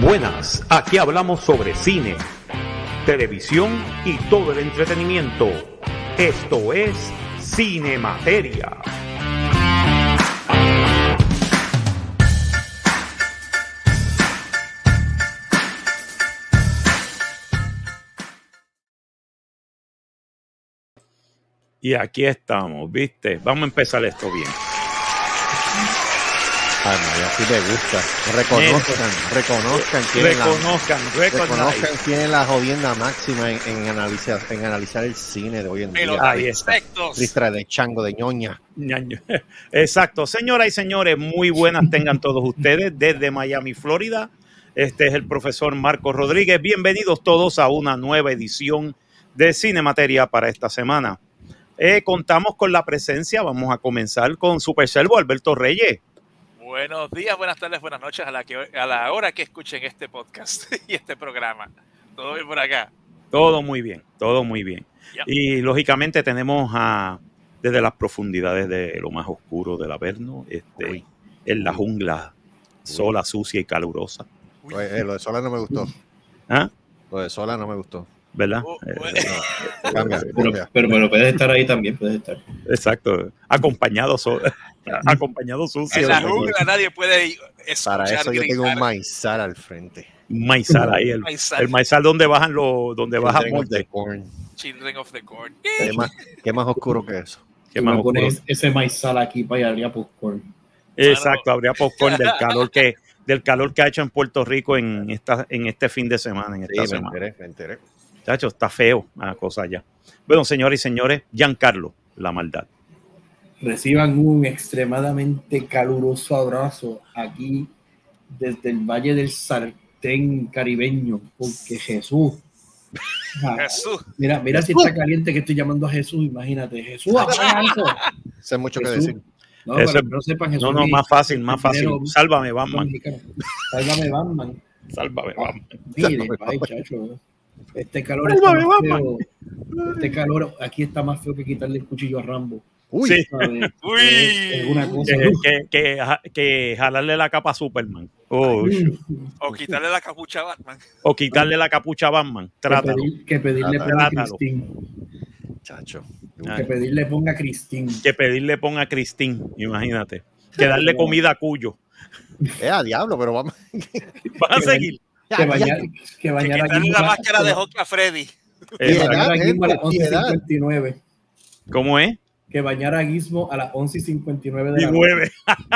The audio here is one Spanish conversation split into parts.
Buenas, aquí hablamos sobre cine, televisión y todo el entretenimiento. Esto es Cine Materia. Y aquí estamos, ¿viste? Vamos a empezar esto bien. Ay, María, así me gusta. Reconozcan, reconozcan quién es la, Reconozcan, reconozcan quién es la jodienda máxima en, en analizar, en analizar el cine de hoy en Pero día. Ahí está. Tristra de chango de ñoña. Exacto. Señoras y señores, muy buenas tengan todos ustedes desde Miami, Florida. Este es el profesor Marcos Rodríguez. Bienvenidos todos a una nueva edición de Cine Materia para esta semana. Eh, contamos con la presencia, vamos a comenzar con Super Servo Alberto Reyes. Buenos días, buenas tardes, buenas noches a la, que, a la hora que escuchen este podcast y este programa. Todo bien por acá. Todo muy bien, todo muy bien. Y lógicamente tenemos a desde las profundidades de lo más oscuro del Averno, este, Uy. en la jungla sola, sucia y calurosa. Uy. Oye, eh, lo de Sola no me gustó. ¿Ah? Lo de Sola no me gustó. ¿Verdad? Oh, Eh, bueno. Cambia, Pero, pero, pero puedes estar ahí también, puedes estar. Exacto. Acompañado, so- acompañado sucio. en la jungla nadie puede escuchar Para eso yo tengo un maizal al frente. Maizal ahí. El, Maizal, el maizal donde bajan los, donde baja Children of the. Corn. Children of the Corn. ¿Qué más, qué más oscuro que eso? Qué más me oscuro. ese maizal aquí para allá habría popcorn. Exacto, habría popcorn del calor que del calor que ha hecho en Puerto Rico en esta en este fin de semana, en Sí, esta me semana. enteré, me enteré. Chacho, está feo la cosa ya. Bueno, señores y señores, Giancarlo, la maldad. Reciban un extremadamente caluroso abrazo aquí desde el Valle del Sartén caribeño, porque Jesús. Ah, Jesús. Mira, mira si está caliente que estoy llamando a Jesús, imagínate. Jesús, eso. Sé mucho que decir. No, Eso- para que no sepan Jesús. No, no, más fácil, más fácil. primero- Sálvame, Batman. Sálvame, Batman. Sálvame, Batman. Mire, ay, chacho. Este calor está más feo. Este calor aquí está más feo que quitarle el cuchillo a Rambo. Uy, Sí. Uy. Es, es una cosa. Que, que, que, ja- que jalarle la capa a Superman. Oh. O quitarle la capucha a Batman. o quitarle la capucha a Batman. que, Trátalo. pedir- que pedirle Trátalo. ponga a Trátalo. Cristín. chacho. Que pedirle ponga a Cristín. Que pedirle ponga a Cristín, imagínate. Que darle comida a Cuyo. Eh, a diablo, pero vamos. Van a seguir. Que bañar, que Que bañar Gimbo la máscara de hockey a Freddy. que bañar a Gizmo a las gente, piedad. 11.59. ¿Cómo es? Que bañar a Gizmo a las 11.59 de Y la nueve.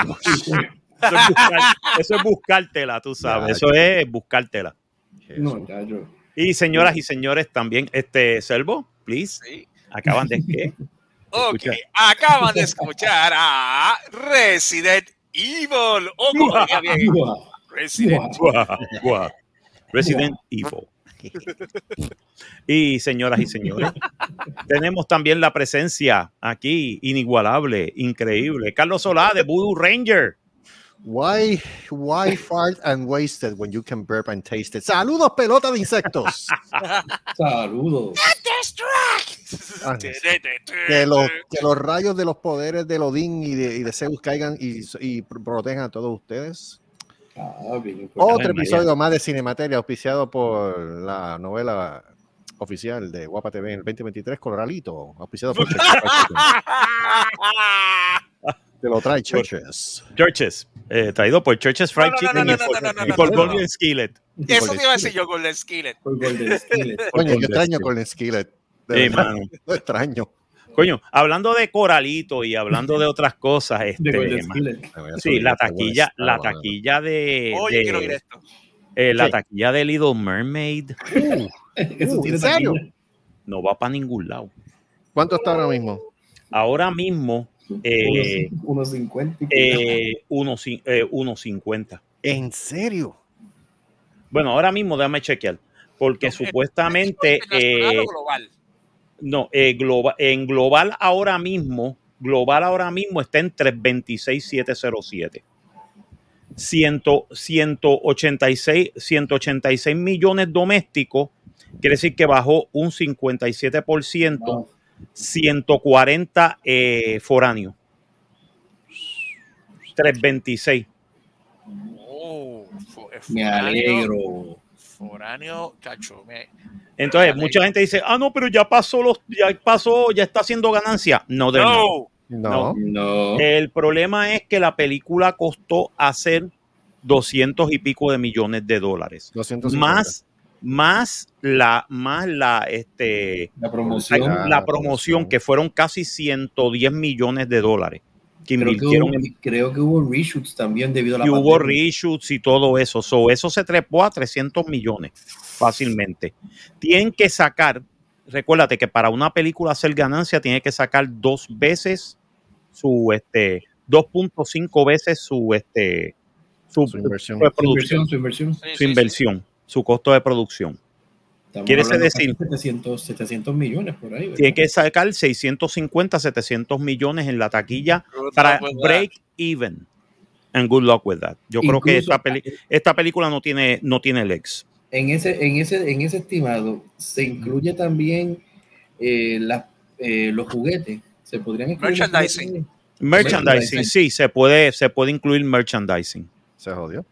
noche. Eso es, buscar- eso es buscártela, tú sabes. Ya, Eso es buscártela. No, chacho. Y señoras y señores, también, este, Servo, please, Sí. acaban de qué? Ok, acaban de escuchar a Resident Evil. O como diga bien, Guau, Resident guau. Resident Evil. Y señoras y señores, tenemos también la presencia aquí, inigualable, increíble. Carlos Solá de Voodoo Ranger. Why, why fart and wasted when you can burp and taste it? Saludos, pelota de insectos. Saludos. Ah, que, los, que los rayos de los poderes de Odín y de, y de Zeus caigan y, y protejan a todos ustedes. Ah, bien, Otro María. episodio más de Cinemateria auspiciado por la novela oficial de Guapa TV en el 2023, Coloralito, auspiciado por. Te lo trae Churches. Churches, eh, traído por Churches Fried No, no, Chicken no, y no, por- no, no, no, y no, por no, Golden no. Skillet. Eso te iba a decir yo con el Skillet. Por Golden Skillet. Coño, Golden yo extraño el Skillet. De Sí, verdad, mano. lo extraño. Coño, hablando de Coralito y hablando de otras cosas, De este, Skillet. sí, la taquilla, la taquilla de, Oye, de- quiero oír esto. eh, la Sí. taquilla de Little Mermaid Eso Uh, tiene ¿en serio? no va para ningún lado. ¿Cuánto está ahora mismo? Ahora mismo, eh, Unos- unos 50. eh, uno cin- eh, 1.50. ¿En serio? Bueno, ahora mismo déjame chequear, porque No, supuestamente ¿Internacional eh, global? No, eh, en global ahora mismo, global ahora mismo está en 326,707. 100, 186, 186 millones domésticos, quiere decir que bajó un 57%, No, 140 eh, foráneos. 326. Oh. Me alegro. Foráneo, cacho. Entonces, mucha gente dice, ah, no, pero ya pasó, los, ya pasó, ya está haciendo ganancia. No, de no. No. no. El problema es que la película costó hacer 200 y pico de millones de dólares. Más más la más la este la promoción, la, promoción que fueron casi 110 millones de dólares que creo invirtieron que hubo, creo que hubo reshoots también debido a la y hubo reshoots y todo eso eso se trepó a 300 millones fácilmente tienen que sacar recuérdate que para una película hacer ganancia tiene que sacar dos veces su este 2.5 veces su este su, inversión. Su inversión, su inversión. su inversión su costo de producción. Quiere decir 700, 700 millones por ahí. Tiene que sacar 650, 700 millones en la taquilla para break even. And good luck with that. Yo creo que esta, esta película no tiene, no tiene legs. En ese, en ese, en ese estimado se incluye también eh, eh, los juguetes. Se podrían incluir merchandising. merchandising. sí, se puede, se puede incluir merchandising. Se jodió.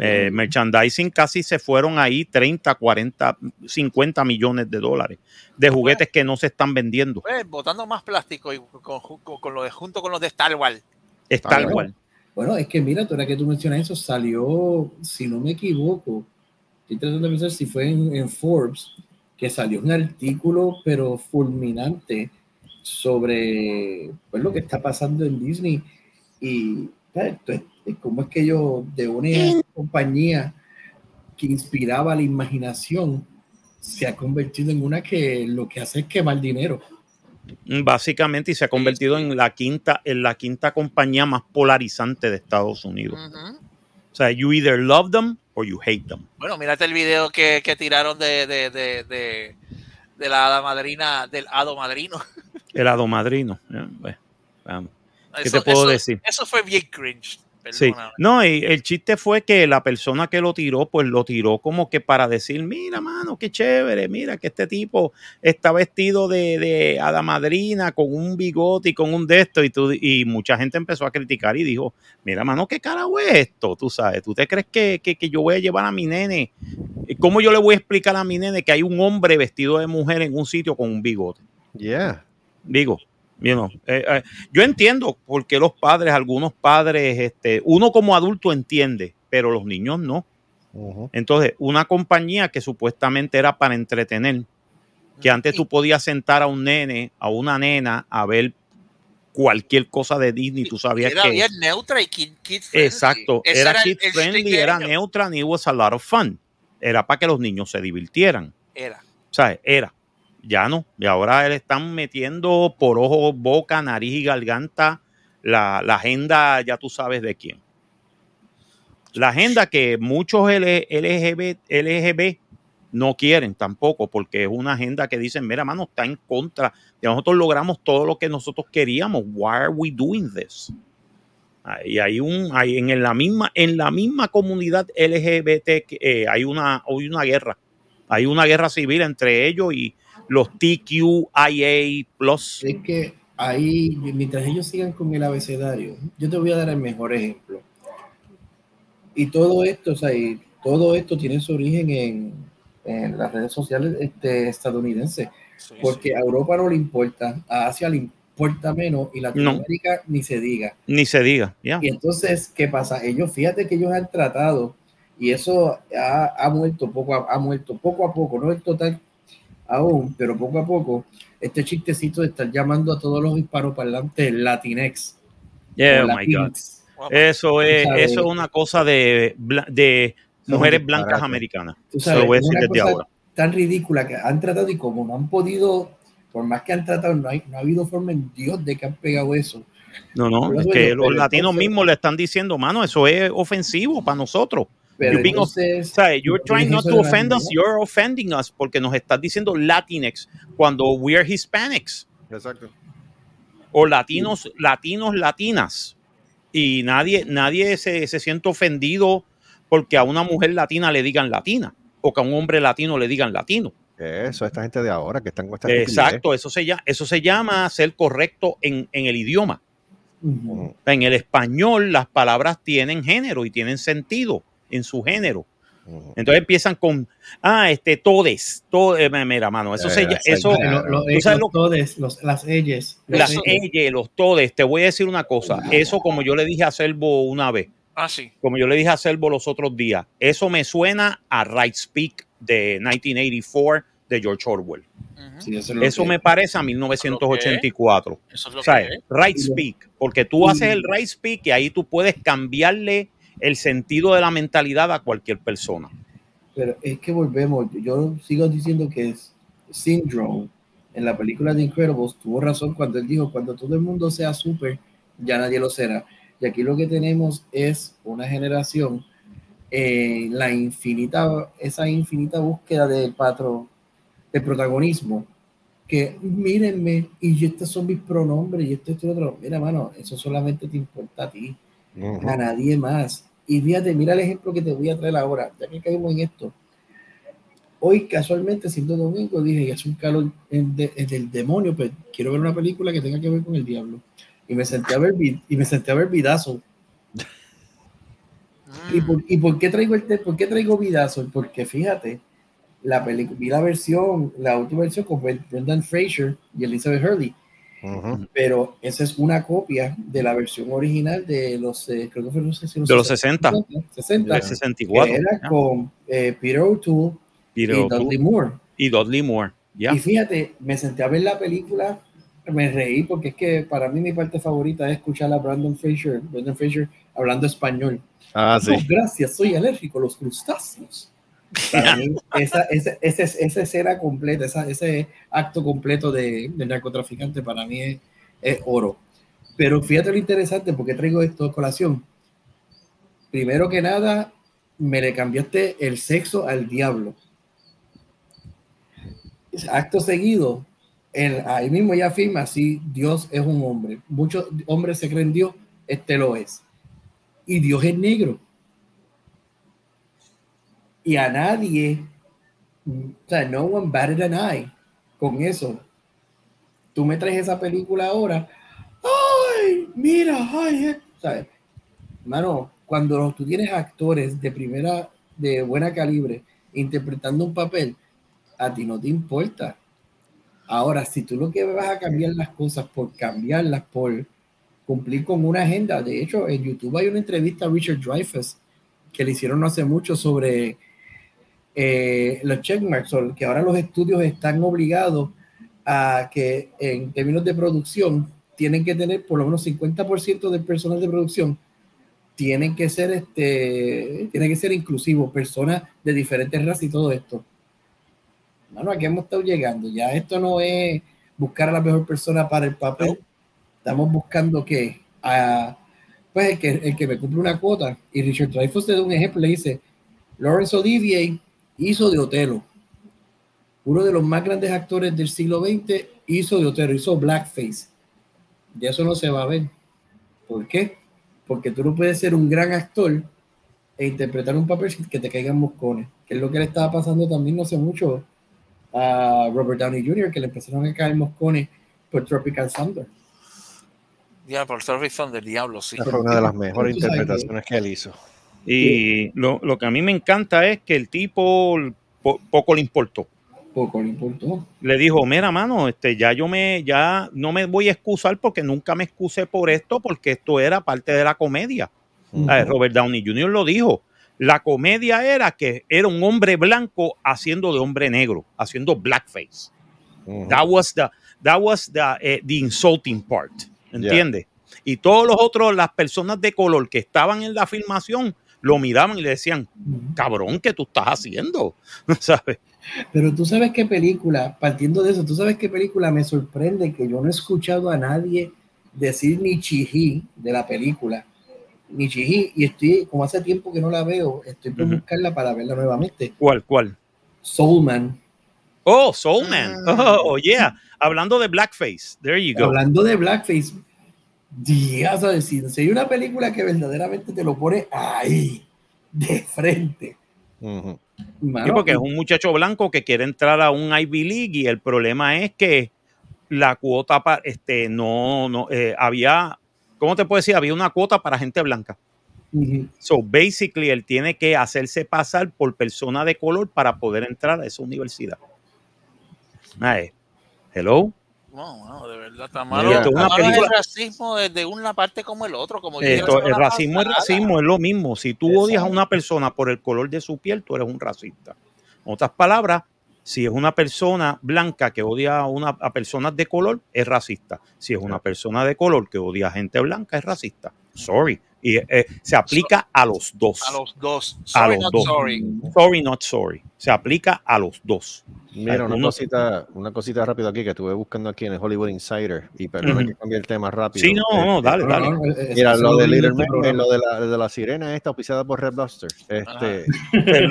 Eh, merchandising casi se fueron ahí 30, 40, 50 millones de dólares de juguetes que no se están vendiendo. Pues, botando más plástico y con, lo de, junto con los de Star Wars. Star Wars. Bueno, es que mira, ahora que tú mencionas eso, salió, si no me equivoco, estoy tratando de pensar si fue en, Forbes, que salió un artículo, pero fulminante, sobre pues, lo que está pasando en Disney. Y cómo es que yo, de una compañía que inspiraba la imaginación, se ha convertido en una que lo que hace es quemar dinero. Básicamente, y se ha convertido en la quinta, en la quinta compañía más polarizante de Estados Unidos. O sea, you either love them or you hate them. Bueno, mírate el video que, tiraron de, de, de, de, la hada madrina, del hado madrino. El hado madrino. ¿Qué te puedo decir? Eso fue bien cringe. Sí, no, y el chiste fue que la persona que lo tiró, pues lo tiró como que para decir, mira, mano, qué chévere, mira que este tipo está vestido de, de hada madrina con un bigote y con un de esto, y, tú, y mucha gente empezó a criticar y dijo, mira, mano, qué carajo es esto, tú sabes, ¿tú te crees que, que, que yo voy a llevar a mi nene? ¿Cómo yo le voy a explicar a mi nene que hay un hombre vestido de mujer en un sitio con un bigote? Yeah. Digo, eh, eh, yo entiendo por qué los padres, algunos padres, este, uno como adulto entiende, pero los niños no. Entonces, una compañía que supuestamente era para entretener, que antes tú podías sentar a un nene, a una nena, a ver cualquier cosa de Disney, tú sabías era que... Era neutra y kid, friendly. Exacto, era, kid friendly, era neutra y was a lot of fun. Era para que los niños se divirtieran. Era. ¿Sabes? Era ya no. Y ahora le están metiendo por ojo, boca, nariz y garganta la, agenda, ya tú sabes de quién. La agenda que muchos LGB, LGB no quieren tampoco, porque es una agenda que dicen, mira, mano, está en contra. Y nosotros logramos todo lo que nosotros queríamos. Why are we doing this? Y hay un, hay en la misma, en la misma comunidad LGBT eh, hay una, hay una guerra. Hay una guerra civil entre ellos y, los TQIA Plus. Es que ahí, mientras ellos sigan con el abecedario, yo te voy a dar el mejor ejemplo. Y todo esto, o sea, todo esto tiene su origen en, en las redes sociales este, estadounidenses, porque a Europa no le importa, a Asia le importa menos y Latinoamérica ni se diga. Ni se diga, Y entonces, ¿qué pasa? Ellos, fíjate que ellos han tratado, y eso ha, ha muerto poco a, ha muerto poco a poco, no el total aún, pero poco a poco, este chistecito de estar llamando a todos los hispanoparlantes Latinex. Yeah, oh my God. Eso es, eso es una cosa de, de mujeres blancas americanas. voy a decir desde ahora. Tan ridícula que han tratado y como no han podido, por más que han tratado, no, hay, no ha habido forma en Dios de que han pegado eso. No, no, es que los latinos mismos le están diciendo, mano, eso es ofensivo para nosotros. Pero you're, entonces, you're trying not to offend us, you're offending us porque nos estás diciendo Latinx cuando we're Hispanics. Exacto. O latinos, latinos, latinas. Y nadie, nadie se, se siente ofendido porque a una mujer latina le digan latina o que a un hombre latino le digan latino. Eso, esta gente de ahora que están con esta Exacto, eso se, llama, eso se llama ser correcto en, en el idioma. En el español las palabras tienen género y tienen sentido en su género. Entonces empiezan con, ah, este, todes, todo, eh, mira, mano, eso se llama, eso, los todes, los, las ellas. Las ellas, los todes, te voy a decir una cosa, eso como yo le dije a Selvo una vez, ah, sí. como yo le dije a Selvo los otros días, eso me suena a Right Speak de 1984 de George Orwell. eso, me parece a 1984. Eso es lo que right speak, porque tú haces el right speak y ahí tú puedes cambiarle el sentido de la mentalidad a cualquier persona. Pero es que volvemos, yo sigo diciendo que es Syndrome en la película de Incredibles tuvo razón cuando él dijo, cuando todo el mundo sea súper, ya nadie lo será. Y aquí lo que tenemos es una generación, eh, la infinita, esa infinita búsqueda del patrón, de protagonismo, que mírenme, y estos son mis pronombres, y esto, esto, otro. Mira, mano, eso solamente te importa a ti, a nadie más. Y fíjate, mira el ejemplo que te voy a traer ahora, ya que caímos en esto. Hoy, casualmente, siendo domingo, dije, ya es un calor del demonio, pero pues, quiero ver una película que tenga que ver con el diablo. Y me senté a ver, y me senté a ver Vidazo. ¿Y, por, ¿Y por, qué traigo el por qué traigo Vidazo? Porque fíjate, la película, vi la versión, la última versión con Brendan Fraser y Elizabeth Hurley pero esa es una copia de la versión original de los, eh, creo que fue, de los 60, 60, 64. era con eh, Peter O'Toole y Dudley Moore. Y Dudley Moore, Y fíjate, me senté a ver la película, me reí porque es que para mí mi parte favorita es escuchar a Brandon Fraser, Brandon Fraser hablando español. Ah, sí. gracias, soy alérgico a los crustáceos. Para mí, esa, esa, esa, esa, escena completa, ese acto completo de, narcotraficante para mí es, oro. Pero fíjate lo interesante, porque traigo esto a colación. Primero que nada, me le cambiaste el sexo al diablo. Acto seguido, el, ahí mismo ya afirma si Dios es un hombre. Muchos hombres se creen Dios, este lo es. Y Dios es negro y a nadie, o sea, no one batted an eye con eso. Tú me traes esa película ahora, ay, mira, ay, ¿sabes? Mano, cuando tú tienes actores de primera, de buena calibre, interpretando un papel, a ti no te importa. Ahora, si tú lo que vas a cambiar las cosas por cambiarlas, por cumplir con una agenda, de hecho, en YouTube hay una entrevista a Richard Dreyfuss que le hicieron no hace mucho sobre eh, los checkmarks, que ahora los estudios están obligados a que en términos de producción tienen que tener por lo menos 50% del personal de producción tienen que ser este tiene que ser inclusivo, personas de diferentes razas y todo esto. Bueno, aquí hemos estado llegando. Ya esto no es buscar a la mejor persona para el papel. Estamos buscando que a, pues el que, el que me cumple una cuota. Y Richard Dreyfuss te da un ejemplo, le dice, Lawrence Olivier hizo de Otelo. Uno de los más grandes actores del siglo XX hizo de Otelo, hizo blackface. Y eso no se va a ver. ¿Por qué? Porque tú no puedes ser un gran actor e interpretar un papel que te caigan moscones, que es lo que le estaba pasando también no hace mucho a Robert Downey Jr., que le empezaron a caer moscones por Tropical Thunder. Ya, por Tropical Thunder, diablo, sí. Fue una de las mejores interpretaciones que él hizo. Y lo, lo, que a mí me encanta es que el tipo poco le importó. Poco le importó. Le dijo, mira, mano, este, ya yo me, ya no me voy a excusar porque nunca me excusé por esto, porque esto era parte de la comedia. Robert Downey Jr. lo dijo. La comedia era que era un hombre blanco haciendo de hombre negro, haciendo blackface. That was the, that was the, eh, the insulting part. ¿Entiendes? Y todos los otros, las personas de color que estaban en la filmación, lo miraban y le decían, cabrón, ¿qué tú estás haciendo? ¿Sabes? Pero tú sabes qué película, partiendo de eso, tú sabes qué película me sorprende que yo no he escuchado a nadie decir ni chiji de la película. Ni chiji, y estoy, como hace tiempo que no la veo, estoy por buscarla para verla nuevamente. ¿Cuál, cuál? Soulman. Oh, Soulman. Ah. Oh, yeah. Hablando de Blackface. There you go. Hablando de Blackface, Días a decir, si hay una película que verdaderamente te lo pone ahí, de frente. porque es un muchacho blanco que quiere entrar a un Ivy League y el problema es que la cuota para este no no eh, había ¿cómo te puedo decir? Había una cuota para gente blanca. So, basically, él tiene que hacerse pasar por persona de color para poder entrar a esa universidad. Ay, hello. No, no, de verdad está malo. Esto es una película... el racismo desde una parte como el otro. Como Esto, el racismo es racismo, es lo mismo. Si tú odias a una persona por el color de su piel, tú eres un racista. En otras palabras, si es una persona blanca que odia a, una, a personas de color, es racista. Si es una persona de color que odia a gente blanca, es racista. Sorry. Y eh, se aplica a los dos. A los dos. Sorry, a los not dos. Sorry. sorry, not sorry. Se aplica a los dos. Mira, una cosita, una cosita rápido aquí que estuve buscando aquí en el Hollywood Insider y perdón que cambie el tema rápido. Sí, no, no, dale, dale. Mira, lo de Little Mermaid, lo de la, de la sirena esta auspiciada por Red Buster. Este,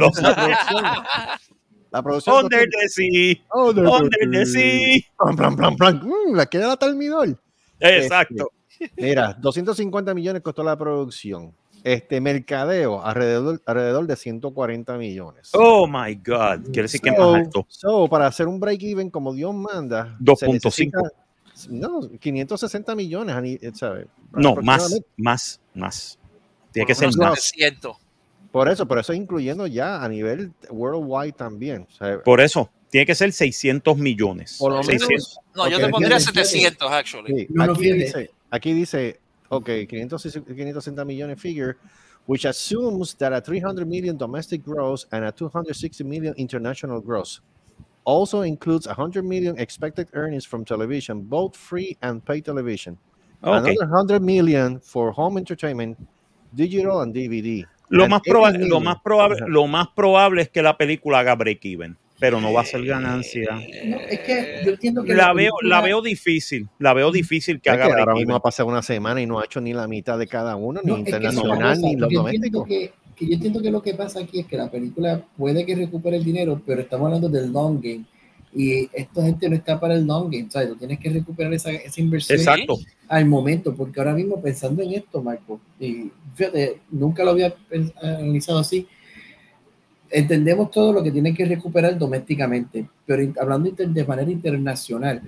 la producción. Under the sea. Under, the sea. Plan, plan, plan, plan. Mm, la queda la terminal. Exacto. Mira, 250 millones costó la producción. Este mercadeo alrededor, alrededor de 140 millones. Oh my God. Quiere decir que es más alto. So, para hacer un break even como Dios manda, 2.5. No, 560 millones, ¿sabes? No, más, más, más. Tiene que ser más. Por eso, por eso incluyendo ya a nivel worldwide también. por eso, tiene que ser 600 millones. Por lo menos, no, yo te pondría 700, actually. Sí, aquí, dice, aquí dice, ok, 560 millones figure, which assumes that a 300 million domestic gross and a 260 million international gross also includes 100 million expected earnings from television, both free and paid television. Okay. Another 100 million for home entertainment, digital and DVD. Lo más, probable, lo, más probable, lo más probable es que la película haga break even, pero no va a ser ganancia. No, es que yo entiendo que la, veo, la veo difícil, la veo difícil que haga que Ahora mismo ha pasado una semana y no ha hecho ni la mitad de cada uno, ni internacional, ni lo doméstico. Que, que yo entiendo que lo que pasa aquí es que la película puede que recupere el dinero, pero estamos hablando del long game y esta gente no está para el long game, ¿sabes? Tú tienes que recuperar esa, esa inversión Exacto. al momento, porque ahora mismo pensando en esto, Marco, y fíjate, nunca lo había analizado así, entendemos todo lo que tienen que recuperar domésticamente, pero hablando de manera internacional,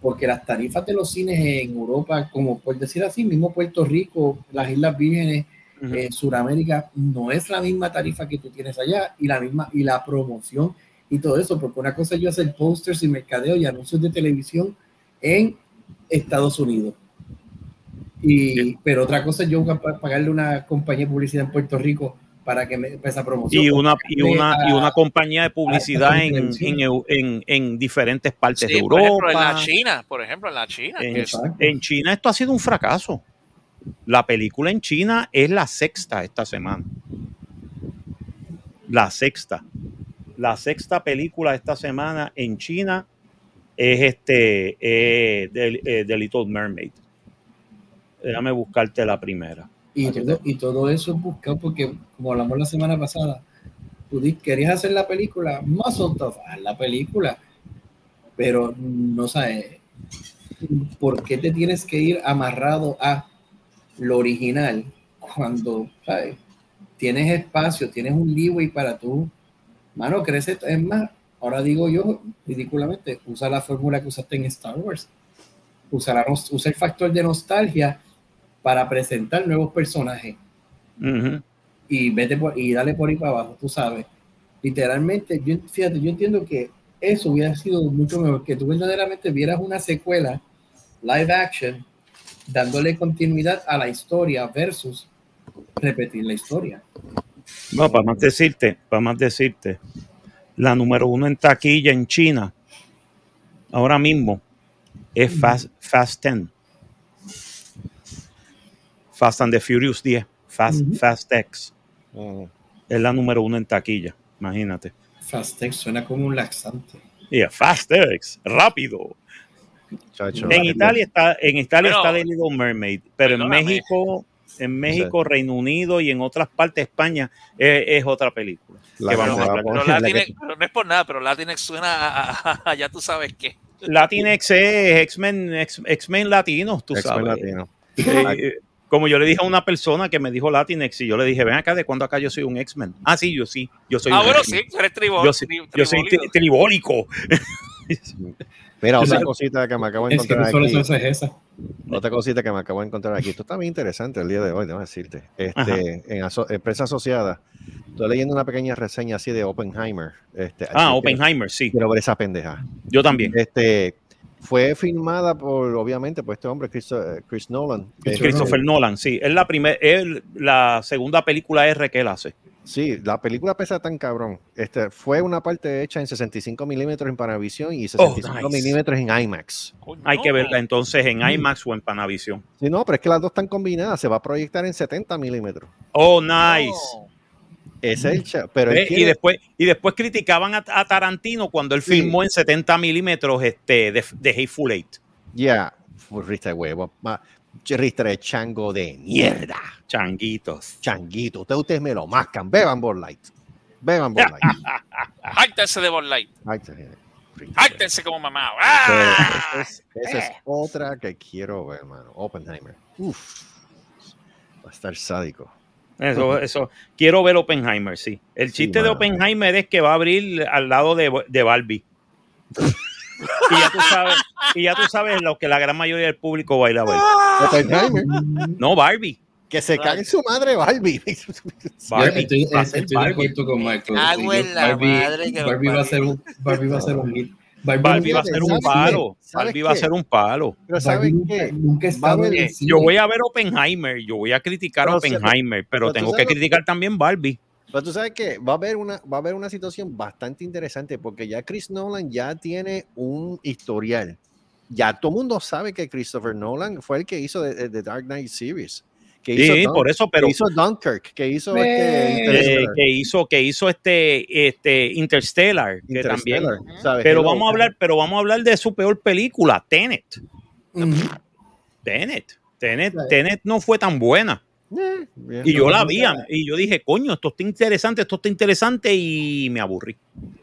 porque las tarifas de los cines en Europa, como por decir así, mismo Puerto Rico, las Islas Vírgenes, en Sudamérica, no es la misma tarifa que tú tienes allá y la misma y la promoción y todo eso, porque una cosa es yo hacer posters y mercadeo y anuncios de televisión en Estados Unidos. Y, pero otra cosa es yo pagarle una compañía de publicidad en Puerto Rico para que me esa promoción. Y una, y una, y una compañía de publicidad en, en, en, diferentes partes de Europa. en la China, por ejemplo, en la China. En, China esto ha sido un fracaso. La película en China es la sexta esta semana. La sexta la sexta película esta semana en China es este eh, eh, The, Little Mermaid. Déjame buscarte la primera. Y todo, y todo eso es buscado porque, como hablamos la semana pasada, tú querías hacer la película, más o menos, la película, pero no sabes por qué te tienes que ir amarrado a lo original cuando ¿sabes? tienes espacio, tienes un leeway para tú mano, crece, es más, ahora digo yo, ridículamente, usa la fórmula que usaste en Star Wars. Usa, usa el factor de nostalgia para presentar nuevos personajes. Y vete por, y dale por ahí para abajo, tú sabes. Literalmente, yo, fíjate, yo entiendo que eso hubiera sido mucho mejor, que tú verdaderamente vieras una secuela live action dándole continuidad a la historia versus repetir la historia. No, para más decirte, para más decirte, la número uno en taquilla en China ahora mismo es Fast, Fast 10. Fast and the Furious 10. Fast, Fast X. Es la número uno en taquilla, imagínate. Fast X suena como un laxante. Yeah, Fast X, rápido. en, Italia está, en Italia está The Little Mermaid, pero en México en México, Reino Unido y en otras partes de España es, otra película. pero, no es por nada, pero Latinx suena a, ya tú sabes qué. Latinx es X-Men X, men latinos, tú sabes. Latino. Eh, como yo le dije a una persona que me dijo Latinx y yo le dije, ven acá, ¿de cuándo acá yo soy un X-Men? Ah, sí, yo sí, yo soy Ah, bueno, sí, eres tribólico. Yo, soy, tribólico. Mira, otra cosita que me acabo de Es que encontrar no solo aquí. es esa. Otra cosita que me acabo de encontrar aquí. Esto está bien interesante el día de hoy, déjame decirte. Este, en aso- empresa asociada, estoy leyendo una pequeña reseña así de Oppenheimer. Este, Ah, quiero- Oppenheimer, sí. Quiero ver esa pendeja. Yo también. Este, fue filmada por, obviamente, por este hombre, Chris, eh, Chris Nolan. Chris Este, Christopher Nolan, sí. Es la primera, es la segunda película R que él hace. Sí, la película pesa tan cabrón. Este, fue una parte hecha en 65 milímetros en Panavisión y 65 nice. milímetros en IMAX. Hay que verla entonces en IMAX o en Panavision. Sí, no, pero es que las dos están combinadas. Se va a proyectar en 70 milímetros. Oh, nice. Es el cha- pero Y después, y después criticaban a, a Tarantino cuando él Sí. filmó en 70 milímetros este, de, de Hateful Eight. Ya, fue rista de huevo. ma- Rista de chango de mierda. Changuitos. Changuito. Ustedes, ustedes me lo mascan. Beban Bud Light. Beban Bud Light. Jártense de Bud Light. Ay, se- rista. Jártense como mamá. ¡Ah! esa es, esa es otra que quiero ver, hermano. Oppenheimer. Uf. Va a estar sádico. Eso, eso. Quiero ver Oppenheimer, sí. El Sí, chiste de. Oppenheimer es que va a abrir al lado de, de Barbie. y ya tú sabes, y ya tú sabes lo que la gran mayoría del público va a ir a ver. Oppenheimer. No, Barbie. Que se cague su madre, Barbie. Barbie. Estoy, estoy de Barbie. acuerdo con Michael. Cago en la madre que lo Barbie va a ser un Barbie va a ser un hit. Barbie va a ser un palo. ¿Sabes Barbie va a ser un palo. Pero Barbie ¿saben nunca, qué? nunca cine. Yo voy a ver Oppenheimer, yo voy a criticar Pero, Oppenheimer, pero pero tengo que criticar también Barbie. Pero tú sabes que va a haber una, va a haber una situación bastante interesante porque ya Chris Nolan ya tiene un historial. Ya todo el mundo sabe que Christopher Nolan fue el que hizo The, The Dark Knight Series. Que hizo, Sí, Dun- por eso, pero que hizo Dunkirk, que hizo este, eh, Interstellar, que hizo, que hizo este, este Interstellar, que también. Pero Hello. vamos a hablar, pero vamos a hablar de su peor película, Tenet. Mm. Tenet. Tenet. Tenet no fue tan buena. Eh, bien. Y yo No, la vi y yo dije, coño, esto está interesante, esto está interesante y me aburrí.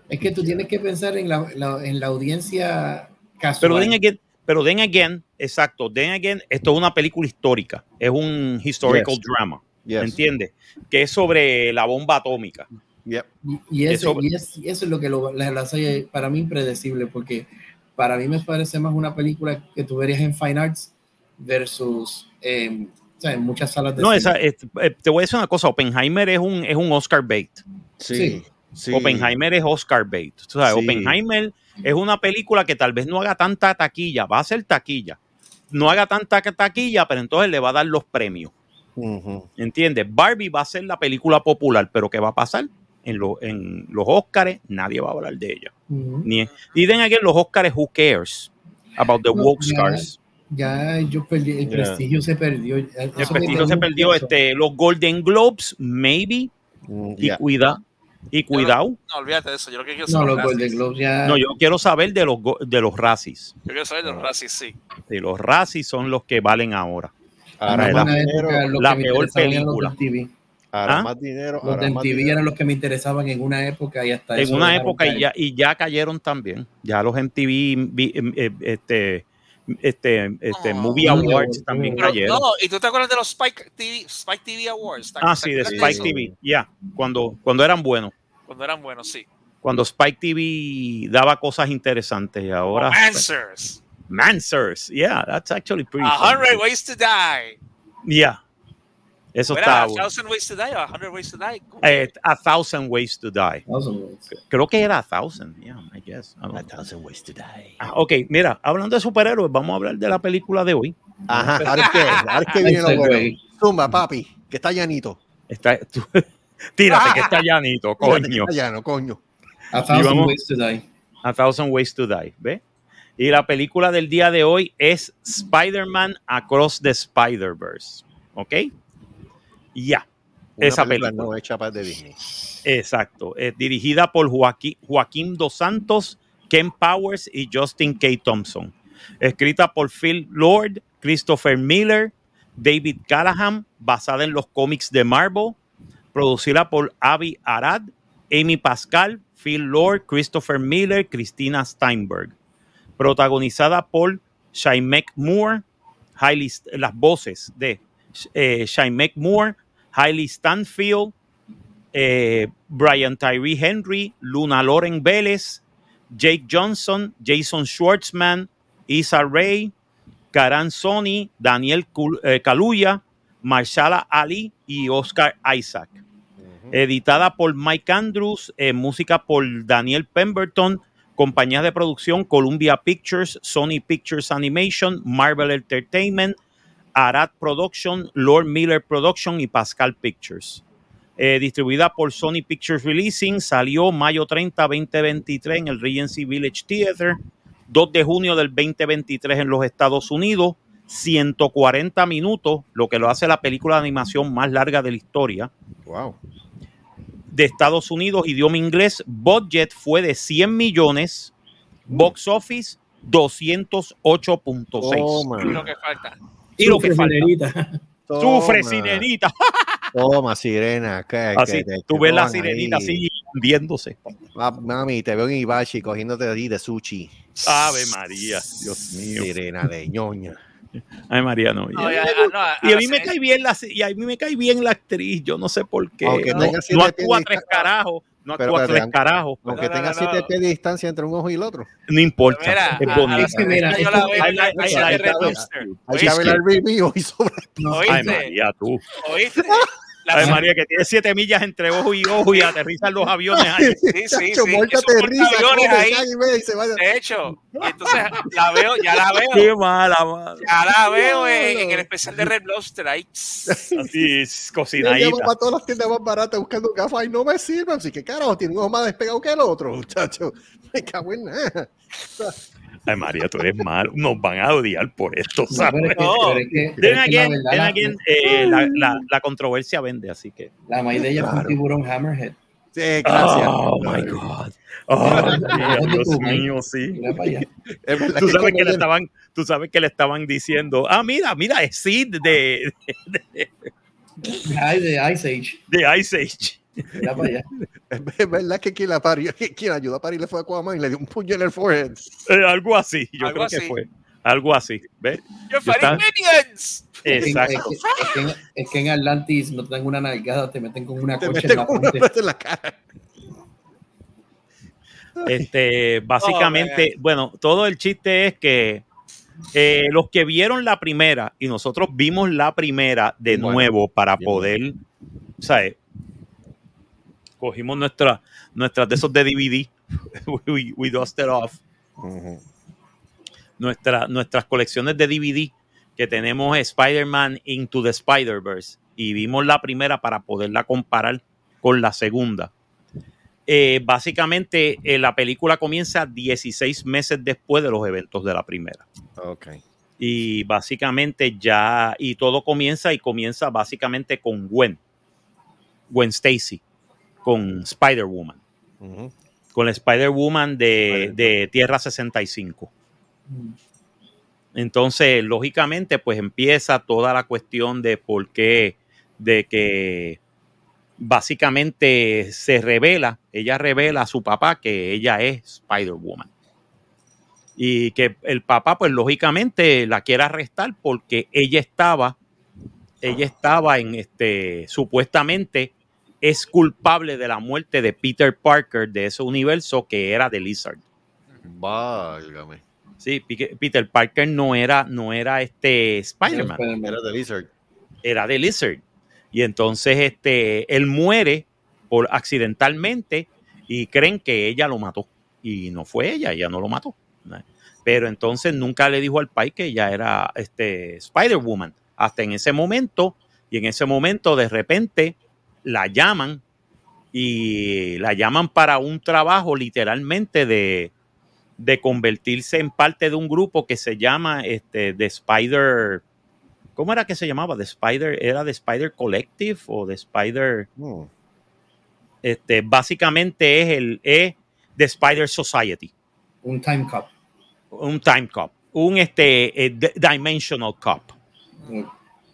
Es que tú tienes que pensar en la, la- en la audiencia casual. Pero then again, pero then again, exacto, then again, esto es una película histórica, es un historical Yes. drama, Yes. ¿entiendes? Que es sobre la bomba atómica. Yep. Y, y ese- Eso- y es- y eso es lo que lo, la, la hace para mí impredecible, porque para mí me parece más una película que tú verías en Fine Arts versus eh, o sea, en muchas salas de No, cine. esa, es- eh, te voy a decir una cosa, Oppenheimer es un, es un Oscar bait. Sí. sí. Oppenheimer es Oscar bait. Tú sabes, Sí. Oppenheimer es una película que tal vez no haga tanta taquilla, va a ser taquilla. No haga tanta taquilla, pero entonces le va a dar los premios. ¿Entiendes? Barbie va a ser la película popular, pero ¿qué va a pasar? En, lo- en los Oscars nadie va a hablar de ella. Ni, y den aquí en los Oscars, who cares about the No, woke ya- stars? Ya yo perdí, el Yeah. prestigio se perdió. El prestigio se perdió. Este, los Golden Globes, maybe. Mm, Y cuida, y cuidado. No, olvídate de eso. Yo lo que quiero No, saber los los Golden. Globes ya. No, yo quiero saber de los, go- de los Razzies. Yo quiero saber de los Razzies, sí. Sí, los Razzies son los que valen ahora. Ahora en la- peor película. ahora ¿Ah? más dinero. Los ahora del más TV dinero. eran los que me interesaban en una época y hasta En eso una época y ya, y ya cayeron también. Ya los MTV, vi- eh, este, este, este, Oh. Movie Awards también Pero, cayeron. no, ¿y tú te acuerdas de los Spike TV, Spike TV Awards? ¿Te- Ah, sí, de Spike eso? TV, ya, cuando, cuando eran buenos. Cuando eran buenos, sí. Cuando Spike TV daba cosas interesantes y ahora... Answers. Mansers, yeah, that's actually pretty A hundred ways to die. Yeah, eso ¿Era está a bueno. thousand ways to die o a hundred ways to die? Eh, a thousand ways to die. Thousand Ways. Creo que era a thousand, yeah, I guess. I A thousand ways to die. Ah, ok, mira, hablando de superhéroes, vamos a hablar de la película de hoy. Ajá, ahora es que, ahora es que viene lo bueno. güey. Zumba, papi, que está llanito. Está, tú- tírate, que está llanito, coño. Está llano, coño. A Thousand vamos- Ways to Die. A Thousand Ways to Die, ¿ve? Y la película del día de hoy es Spider-Man Across the Spider-Verse, ¿ok? Ya, Una Esa película película. no hecha para de Disney. exacto. Es dirigida por Joaquín, Joaquín Dos Santos, Ken Powers y Justin K. Thompson. Escrita por Phil Lord, Christopher Miller, David Callahan, basada en los cómics de Marvel. Producida por Avi Arad, Amy Pascal, Phil Lord, Christopher Miller, Christina Steinberg. Protagonizada por Shaimek Moore, Hailey, las voces de eh, Shaimek Moore, Hailey Stanfield, eh, Brian Tyree Henry, Luna Loren Vélez, Jake Johnson, Jason Schwartzman, Isa Ray, Karan Sony, Daniel eh, Kaluuya, Marshala Ali y Oscar Isaac. Editada por Mike Andrews, eh, música por Daniel Pemberton, compañías de producción Columbia Pictures, Sony Pictures Animation, Marvel Entertainment, Arad Production, Lord Miller Production y Pascal Pictures. Eh, distribuida por Sony Pictures Releasing, salió mayo 30, 2023 en el Regency Village Theater, 2 de junio del 2023 en los Estados Unidos, 140 minutos, lo que lo hace la película de animación más larga de la historia Wow. de Estados Unidos, idioma inglés. Budget fue de 100 millones. Box office 208.6. Toma. Y lo que falta. Y lo que Sufre, falta. sirenita. Sufre, sirenita. Toma, sirena. que- Así, que te- tú ves la sirenita ahí. así hundiéndose. Ma- Mami, te veo en Ibashi cogiéndote ahí de sushi. Ave María, Dios mío. Sirena de ñoña. Ay, María, no. No, Y, ya, a- no, a- y a a mí me cae bien la y a mí me cae bien la actriz, yo no sé por qué. Aunque no, actúa tres carajos, no Pero actúa espérate, tres carajos, pero Aunque no, tenga no, siete no. pies de distancia entre un ojo y el otro. no importa. Mira, es a- a bonita. la Es que mira, yo la veo que ver el review y sobre. ¿Oíste? Ay, María, tú. ¿Oíste? La- Ay, María, que tiene siete millas entre ojo y ojo y aterrizan los aviones ahí. Sí, sí, Chacho, sí. portaaviones come, ahí. y se vaya. De hecho, y entonces la veo, ya la veo. Qué mala, mala. Ya la veo en, en el especial de Red Lobster ahí. Así, es, Yo llevo cocinadita. para todas las tiendas más baratas buscando gafas y no me sirven. Así que carajo, tiene un ojo más despegado que el otro, muchacho. Me cago en nada. Ay, María, tú eres mal. Nos van a odiar por esto, No, ¿sabes? pero es que- No. pero es que- pero Then es que la la- again, eh, la, la- la controversia vende, así que. La maíz de ella fue un Claro. tiburón hammerhead. Sí, gracias. Oh my God. Oh, Dios mío, sí. Tú sabes que le estaban, tú sabes que le estaban diciendo, ah, mira, mira, es Sid de, Ay, de Ice Age. de Ice Age. Mira para allá. Es verdad que quien la parió, que quien ayudó a parir le fue a Aquaman y le dio un puño en el forehead. Eh, algo así, yo Algo creo que así. fue. Algo así. ¿Ves? Yo minions. Es que- Exacto. Es que, es que en, es que en Atlantis no te dan una nalgada, te meten con una Te cocha en la una en la cara. Este, básicamente, bueno, todo el chiste es que eh, los que vieron la primera y nosotros vimos la primera de Bueno, nuevo para bien poder, ¿sabes? Cogimos nuestra, nuestras de esos de DVD, we, we dusted off, nuestra, nuestras colecciones de DVD que tenemos Spider-Man Into the Spider-Verse y vimos la primera para poderla comparar con la segunda. Eh, básicamente, eh, la película comienza 16 meses después de los eventos de la primera. Ok. Y básicamente ya, y todo comienza y comienza básicamente con Gwen, Gwen Stacy, con Spider-Woman, con la Spider-Woman de, de Tierra 65. Entonces, lógicamente, pues empieza toda la cuestión de por qué, de que básicamente se revela, ella revela a su papá que ella es Spider-Woman. Y que el papá, pues lógicamente la quiere arrestar porque ella estaba, ella estaba en este, supuestamente es culpable de la muerte de Peter Parker de ese universo que era de Lizard. Válgame. Sí, Peter Parker no era, no era este Spider-Man, Era de Lizard. era de Lizard. Y entonces este, él muere por accidentalmente y creen que ella lo mató. Y no fue ella, ella no lo mató. Pero entonces nunca le dijo al pai que ella era este, Spider-Woman. Hasta en ese momento, y en ese momento de repente la llaman y la llaman para un trabajo literalmente de, de convertirse en parte de un grupo que se llama este, The Spider. ¿Cómo era que se llamaba? The Spider, ¿era The Spider Collective o The Spider? Mm. Este, básicamente es el es The Spider Society, Un time cup. un time cup, un este, eh, dimensional cup.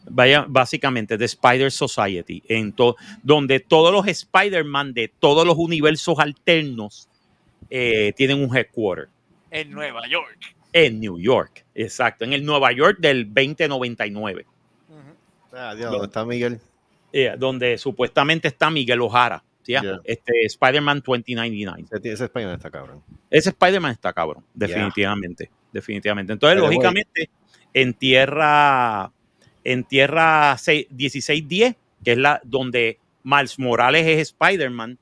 Vaya, básicamente The Spider Society, en to- donde todos los Spider-Man de todos los universos alternos eh, tienen un headquarter. En Nueva York. En New York, exacto, en el Nueva York del 2099, Ujú. Ah, Dios, ¿dónde está Miguel? eh, donde supuestamente está Miguel Ojara, yeah, Yeah. este Spider-Man 2099. Ese, ese Spider-Man está cabrón. Ese Spider-Man está cabrón, Yeah. definitivamente, definitivamente. Entonces, Pero, lógicamente, en tierra, en tierra 6 1610, que es la donde Miles Morales es Spider-Man,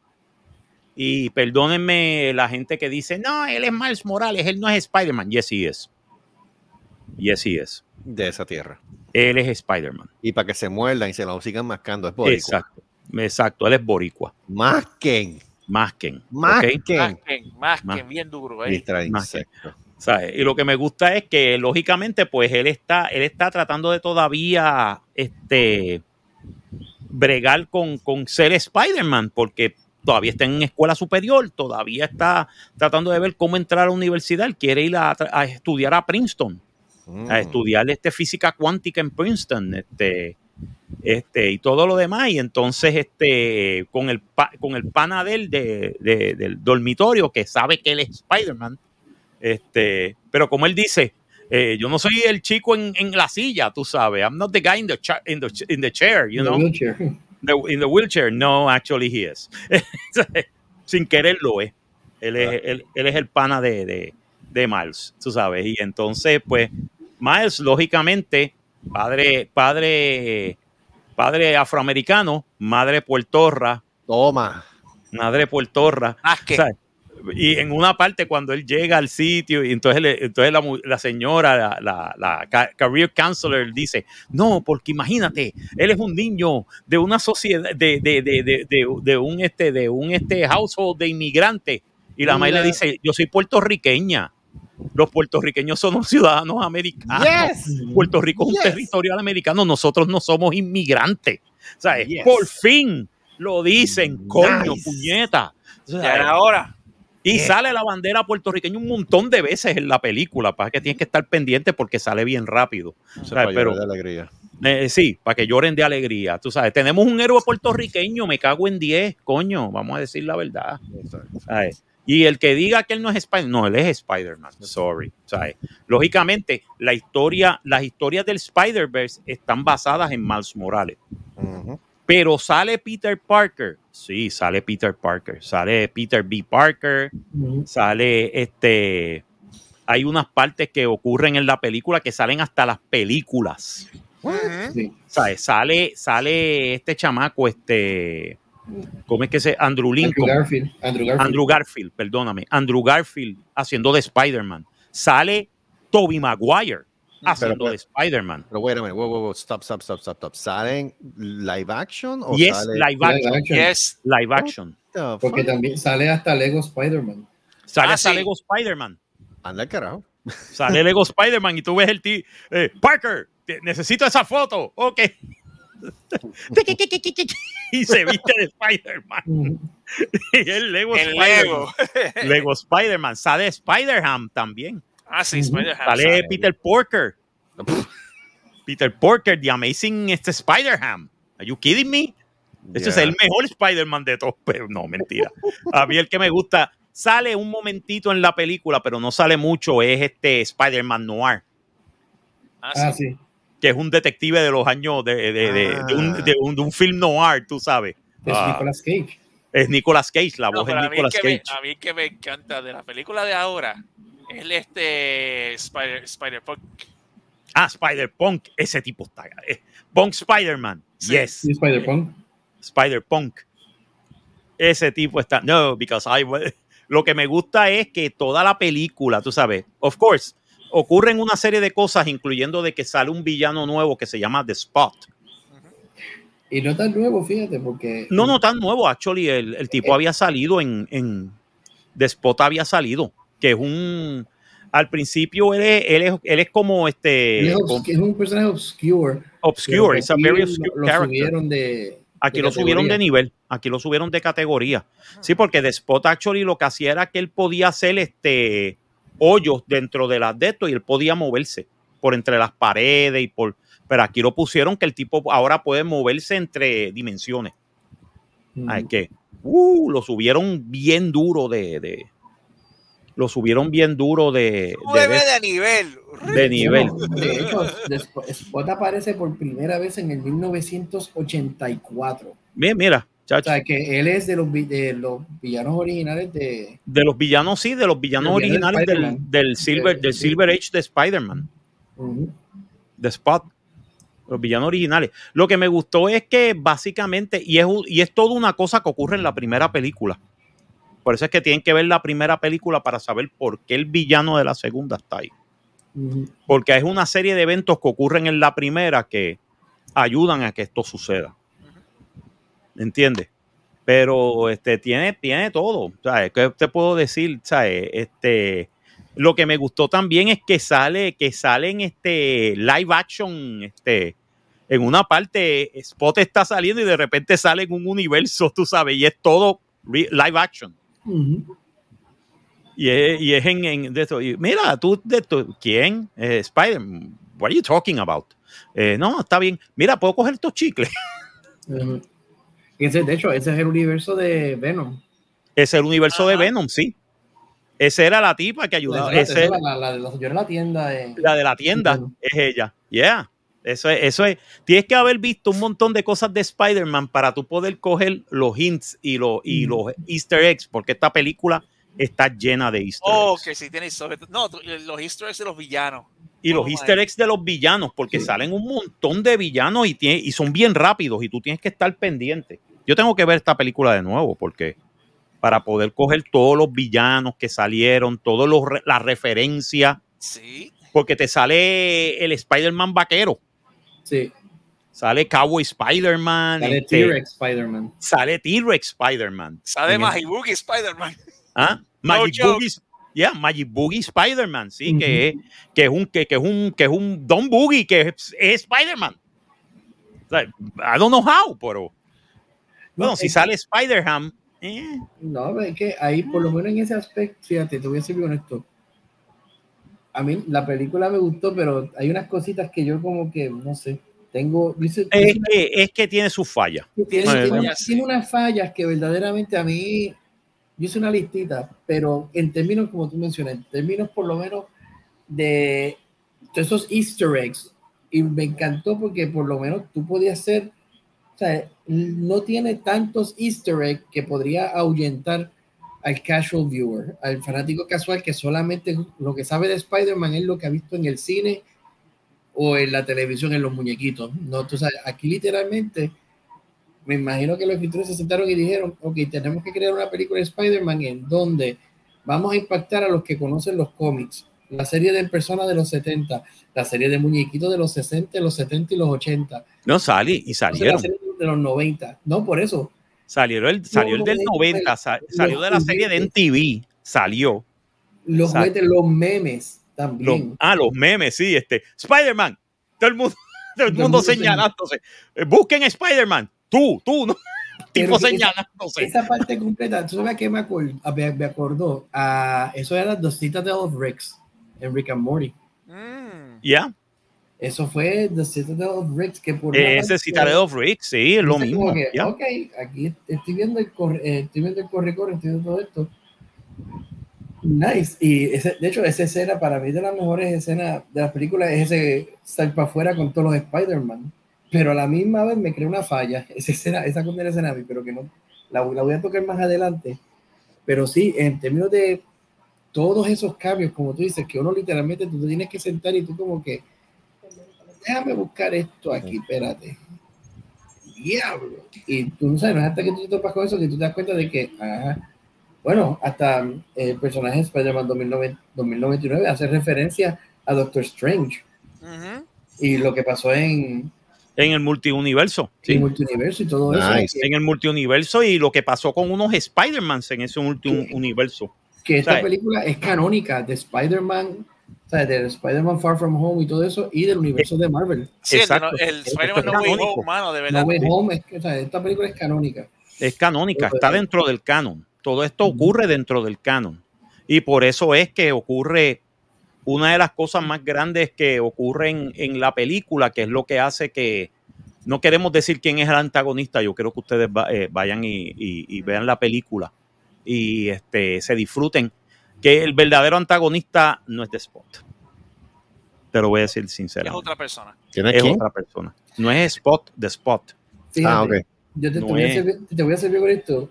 y perdónenme la gente que dice, no, él es Miles Morales, él no es Spider-Man. Yes, he is. Yes, he is. De esa tierra. Él es Spider-Man. Y para que se muerdan y se lo sigan mascando. Es boricua. Exacto. Exacto, él es boricua. Masquen. Masquen. Más que, más Más- que bien duro de Masquen. Y lo que me gusta es que, lógicamente, pues él está, él está tratando de todavía este, bregar con, con ser Spider-Man, porque todavía está en escuela superior, todavía está tratando de ver cómo entrar a la universidad. Él quiere ir a, a estudiar a Princeton, Mm. a estudiar este, física cuántica en Princeton. Este, este, y todo lo demás. Y entonces, este, con el, con el pana de él de- de- del dormitorio, que sabe que él es Spider-Man, este, pero como él dice, eh, yo no soy el chico en, en la silla, tú sabes. I'm not the guy in the, cha- in the, in the chair, you The know, wheelchair. the- in the wheelchair. No, actually he is. Sin querer lo es. Él es, él, él es el pana de, de, de Miles, tú sabes. Y entonces, pues, Miles, lógicamente, padre, padre, padre afroamericano, madre puertorra, Toma. madre puertorra. Más que. ¿sabes? Y en una parte cuando él llega al sitio y entonces, le- entonces la, mu- la señora, la, la- la ca- career counselor dice, no, porque imagínate, él es un niño de una sociedad, de, de, de, de, de- de un este, de un este household de inmigrantes. Y la madre le dice, yo soy puertorriqueña. Los puertorriqueños somos ciudadanos americanos. Puerto Rico es un territorio americano, nosotros no somos inmigrantes. ¿Sabes? Yes. Por fin lo dicen, coño, Nice. puñeta. Ya era hora. Y sale la bandera puertorriqueña un montón de veces en la película, para que tienes que estar pendiente porque sale bien rápido. Es ¿sabes? para Pero de alegría. eh, sí, para que lloren de alegría. Tú sabes, tenemos un héroe puertorriqueño, me cago en 10, coño, vamos a decir la verdad. Y el que diga que él no es Spider-Man, no, él es Spider-Man, sorry. ¿sabes? Lógicamente, la historia, las historias del Spider-Verse están basadas en Miles Morales. Pero sale Peter Parker. Sí, sale Peter Parker. Sale Peter B. Parker. Sale este. Hay unas partes que ocurren en la película que salen hasta las películas. Sí. ¿Sabes? Sale, sale este chamaco, este. ¿Cómo es que se? Andrew Andrew Lincoln. Garfield. Andrew Garfield. Andrew Garfield, perdóname. Andrew Garfield haciendo de Spider-Man. Sale Toby Maguire haciendo Pero- de Spider-Man. Pero wait a minute, wow, wow, wow, stop, stop, stop, stop, stop. ¿Salen live action o Y es sale live action. Yes. Live action. Porque también sale hasta Lego Spider-Man. Sale Ah, hasta sí. Lego Spider-Man. Anda el carajo. Sale Lego Spider-Man y tú ves el tío. Parker, te- necesito esa foto. Ok. y se viste de Spider-Man. Y el Lego El Spider-Man. Lego. Lego Spider-Man. Sale Spider-Ham también. Ah, sí, Ujú. Spider-Man. Sale. Peter Porker. Peter Porker, The Amazing este Spider-Ham. Are you kidding me? Ese es Yeah. el mejor Spider-Man de todos, pero no, mentira. A mí el que me gusta, sale un momentito en la película, pero no sale mucho, es este Spider-Man Noir, Ah, Ah, sí. que es un detective de los años de, de- de- de- de un, de un- de un film noir, tú sabes. Es Ah, Nicolas Cage. es Nicolas Cage, la No, voz es mí, Nicolas me, Cage. a mí que me encanta de la película de ahora es el este Spider, Spider-Punk. Ah, Spider-Punk, ese tipo está. eh, Punk Spider-Man, Sí. yes. Sí, Spider-Punk. Spider-Punk. Ese tipo está. No, because I. Lo que me gusta es que toda la película, tú sabes, of course, ocurren una serie de cosas, incluyendo de que sale un villano nuevo que se llama The Spot. Y no tan nuevo, fíjate, porque. No, no tan nuevo, actually, el, el tipo había salido en, en. The Spot había salido, que es un. Al principio él es, él es, él es como este. Él es, como obs- es un personaje obscure. obscure, it's a very obscure lo character. subieron de. Aquí de lo subieron de nivel, aquí lo subieron de categoría. Sí, porque The Spot actually lo que hacía era que él podía hacer este hoyos dentro de las de esto y él podía moverse por entre las paredes y por pero aquí lo pusieron que el tipo ahora puede moverse entre dimensiones. Ujú. Ay, que uh, lo subieron bien duro de, de- lo subieron bien duro de, de, de nivel. de nivel. De hecho, Spot aparece por primera vez en el 1984. Mira, mira, O sea, que él es de los, de los villanos originales de... De los villanos, sí, de los villanos originales del, del, Silver, del Silver Age de Spider-Man. De Spot. Los villanos originales. Lo que me gustó es que básicamente, y es, y es toda una cosa que ocurre en la primera película. Por eso es que tienen que ver la primera película para saber por qué el villano de la segunda está ahí. Porque es una serie de eventos que ocurren en la primera que ayudan a que esto suceda. ¿entiendes? Pero este, tiene, tiene todo. ¿sabes? ¿Qué te puedo decir? ¿sabes? Este, lo que me gustó también es que sale, que sale en este live action, este, en una parte Spot está saliendo y de repente sale en un universo, tú sabes, y es todo live action. Y, es, y es, en, de esto. mira, tú, de esto, ¿quién? Eh, Spider, what are you talking about? Eh, no, está bien. Mira, puedo coger estos chicles. Ese, de hecho, ese es el universo de Venom. Es el universo de Venom, sí. Esa era la tipa que ayudaba. la, la, de los, la tienda. La de la tienda es ella. Yeah. Eso es, eso es. Tienes que haber visto un montón de cosas de Spider-Man para tú poder coger los hints y, los, y los Easter eggs, porque esta película está llena de Easter oh, eggs. Oh, que sí, tiene No, los Easter eggs de los villanos. Y los oh, Easter eggs de los villanos, porque salen un montón de villanos y, tiene, y son bien rápidos y tú tienes que estar pendiente. Yo tengo que ver esta película de nuevo porque para poder coger todos los villanos que salieron, todas las referencias. Sí. Porque te sale el Spider-Man vaquero. Sí. Sale Cowboy Spider-Man. Sale este, T-Rex Spider-Man. Sale T-Rex Spider-Man. Sale Magic Boogie Spider-Man. ¿Ah? Magic Boogie. Yeah, Magic Boogie Spider-Man, sí, que, es, que, es un, que, que, es un, que es un Don Boogie, que es, Spider-Man. I don't know how, pero bueno, si sale Spider-Ham. Eh. No, es que ahí, por lo menos en ese aspecto, fíjate, te voy a ser honesto. A mí la película me gustó, pero hay unas cositas que yo como que, no sé, tengo... es, que, es que tiene sus fallas. Tiene, tiene, unas fallas que verdaderamente a mí, yo hice una listita, pero en términos, como tú mencionas, en términos por lo menos de, de esos easter eggs, y me encantó porque por lo menos tú podías ser o sea, no tiene tantos easter eggs que podría ahuyentar al casual viewer, al fanático casual que solamente lo que sabe de Spider-Man es lo que ha visto en el cine o en la televisión, en los muñequitos. No, tú sabes, aquí literalmente me imagino que los escritores se sentaron y dijeron, ok, tenemos que crear una película de Spider-Man en donde vamos a impactar a los que conocen los cómics, la serie de personas de los 70, la serie de muñequitos de los 60, los 70 y los 80. No, salí y salieron de los 90. No, por eso. Salió el, salió el del 90, salió de la serie de MTV, salió. Los los memes también. ah, los memes, sí, este. Spider-Man, todo el mundo, todo el mundo señalándose. Eh, busquen Spider-Man, tú, tú, ¿no? tipo señalándose. Esa, parte completa, ¿tú sabes qué me, me, acordó? a eso era dos citas de of Ricks en Rick and Morty. Mm. Ya. Eso fue The Citadel of Ricks, que por Ese Citadel of Ricks, sí, es lo mismo. Ok, aquí estoy viendo el corre, eh, estoy viendo el corre, corre, estoy viendo todo esto. Nice. Y ese, de hecho, esa escena, para mí, de las mejores escenas de la película es ese salir para afuera con todos los Spider-Man. Pero a la misma vez me crea una falla. Esa escena, esa condena escena, pero que no, la, la voy a tocar más adelante. Pero sí, en términos de todos esos cambios, como tú dices, que uno literalmente tú te tienes que sentar y tú como que déjame buscar esto aquí, espérate. Diablo. Y tú no sabes, no es hasta que tú te topas con eso que tú te das cuenta de que, ajá, bueno, hasta el personaje de Spider-Man 2099 hace referencia a Doctor Strange. Y lo que pasó en... En el multiuniverso. Sí. En el multiuniverso y todo eso. En el multiuniverso y lo que pasó con unos Spider-Mans en ese multiuniverso. Que esta película es canónica de Spider-Man o sea, del Spider-Man Far From Home y todo eso, y del universo de Marvel. Sí, Exacto. el, Spider-Man No Way Home, mano, de verdad. No Way Home, es que, o sea, esta película es canónica. Es canónica, está dentro del canon. Todo esto ocurre dentro del canon. Y por eso es que ocurre una de las cosas más grandes que ocurren en la película, que es lo que hace que no queremos decir quién es el antagonista. Yo quiero que ustedes eh, vayan y, y, vean la película y este, se disfruten que el verdadero antagonista no es The Spot. Te lo voy a decir sinceramente. Es otra persona. es otra persona. No es Spot, The Spot. ah, okay. Yo te, voy, a es. servir, te voy a servir con esto.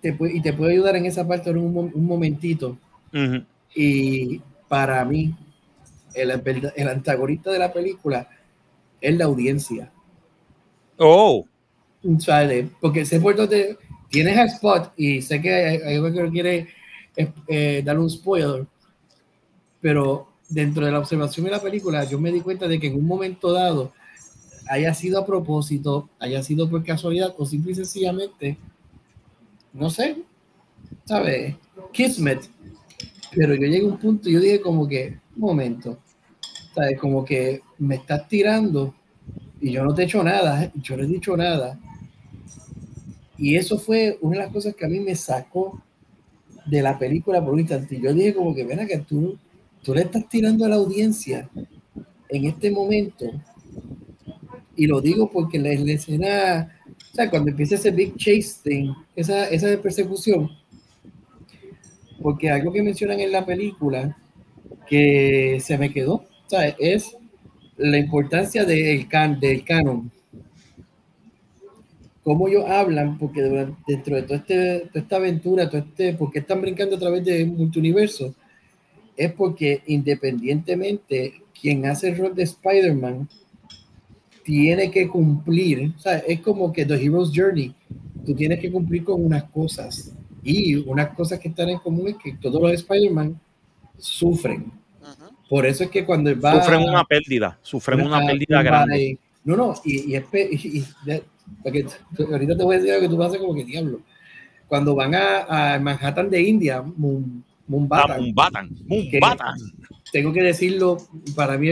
Te puede- y te puedo ayudar en esa parte en un, un momentito. Y para mí, el, el antagonista de la película es la audiencia. Oh, ¿sabes? Porque sé por dónde tienes a Spot y sé que hay hay algo que no quiere eh, dar un spoiler, pero dentro de la observación de la película yo me di cuenta de que en un momento dado haya sido a propósito, haya sido por casualidad o simple y sencillamente, no sé, ¿sabes? Kismet. Pero yo llegué a un punto y yo dije como que, un momento, ¿sabes? Como que me estás tirando y yo no te he hecho nada, yo no he dicho nada. Y eso fue una de las cosas que a mí me sacó de la película por un instante. Y yo dije como que, ven que tú, tú le estás tirando a la audiencia en este momento. Y lo digo porque la, la escena, o sea, cuando empieza ese big chase thing, esa, esa persecución, porque algo que mencionan en la película que se me quedó, o sea, es la importancia del, can, del canon. Cómo ellos hablan, porque durante- dentro de todo este, toda esta aventura, todo este, porque están brincando a través de multiuniverso, es porque independientemente quien hace el rol de Spider-Man tiene que cumplir, o sea, es como que The Hero's Journey, tú tienes que cumplir con unas cosas y unas cosas que están en común es que todos los Spider-Man sufren. Por eso es que cuando va sufren una pérdida, sufren una pérdida grande. de- No, no, y, y, y- y de- porque ahorita te voy a decir algo que tú vas a hacer como que diablo. Cuando van a, a Manhattan de India, Moonbatan, Mumbatan, Mumbatan. tengo que decirlo, para mí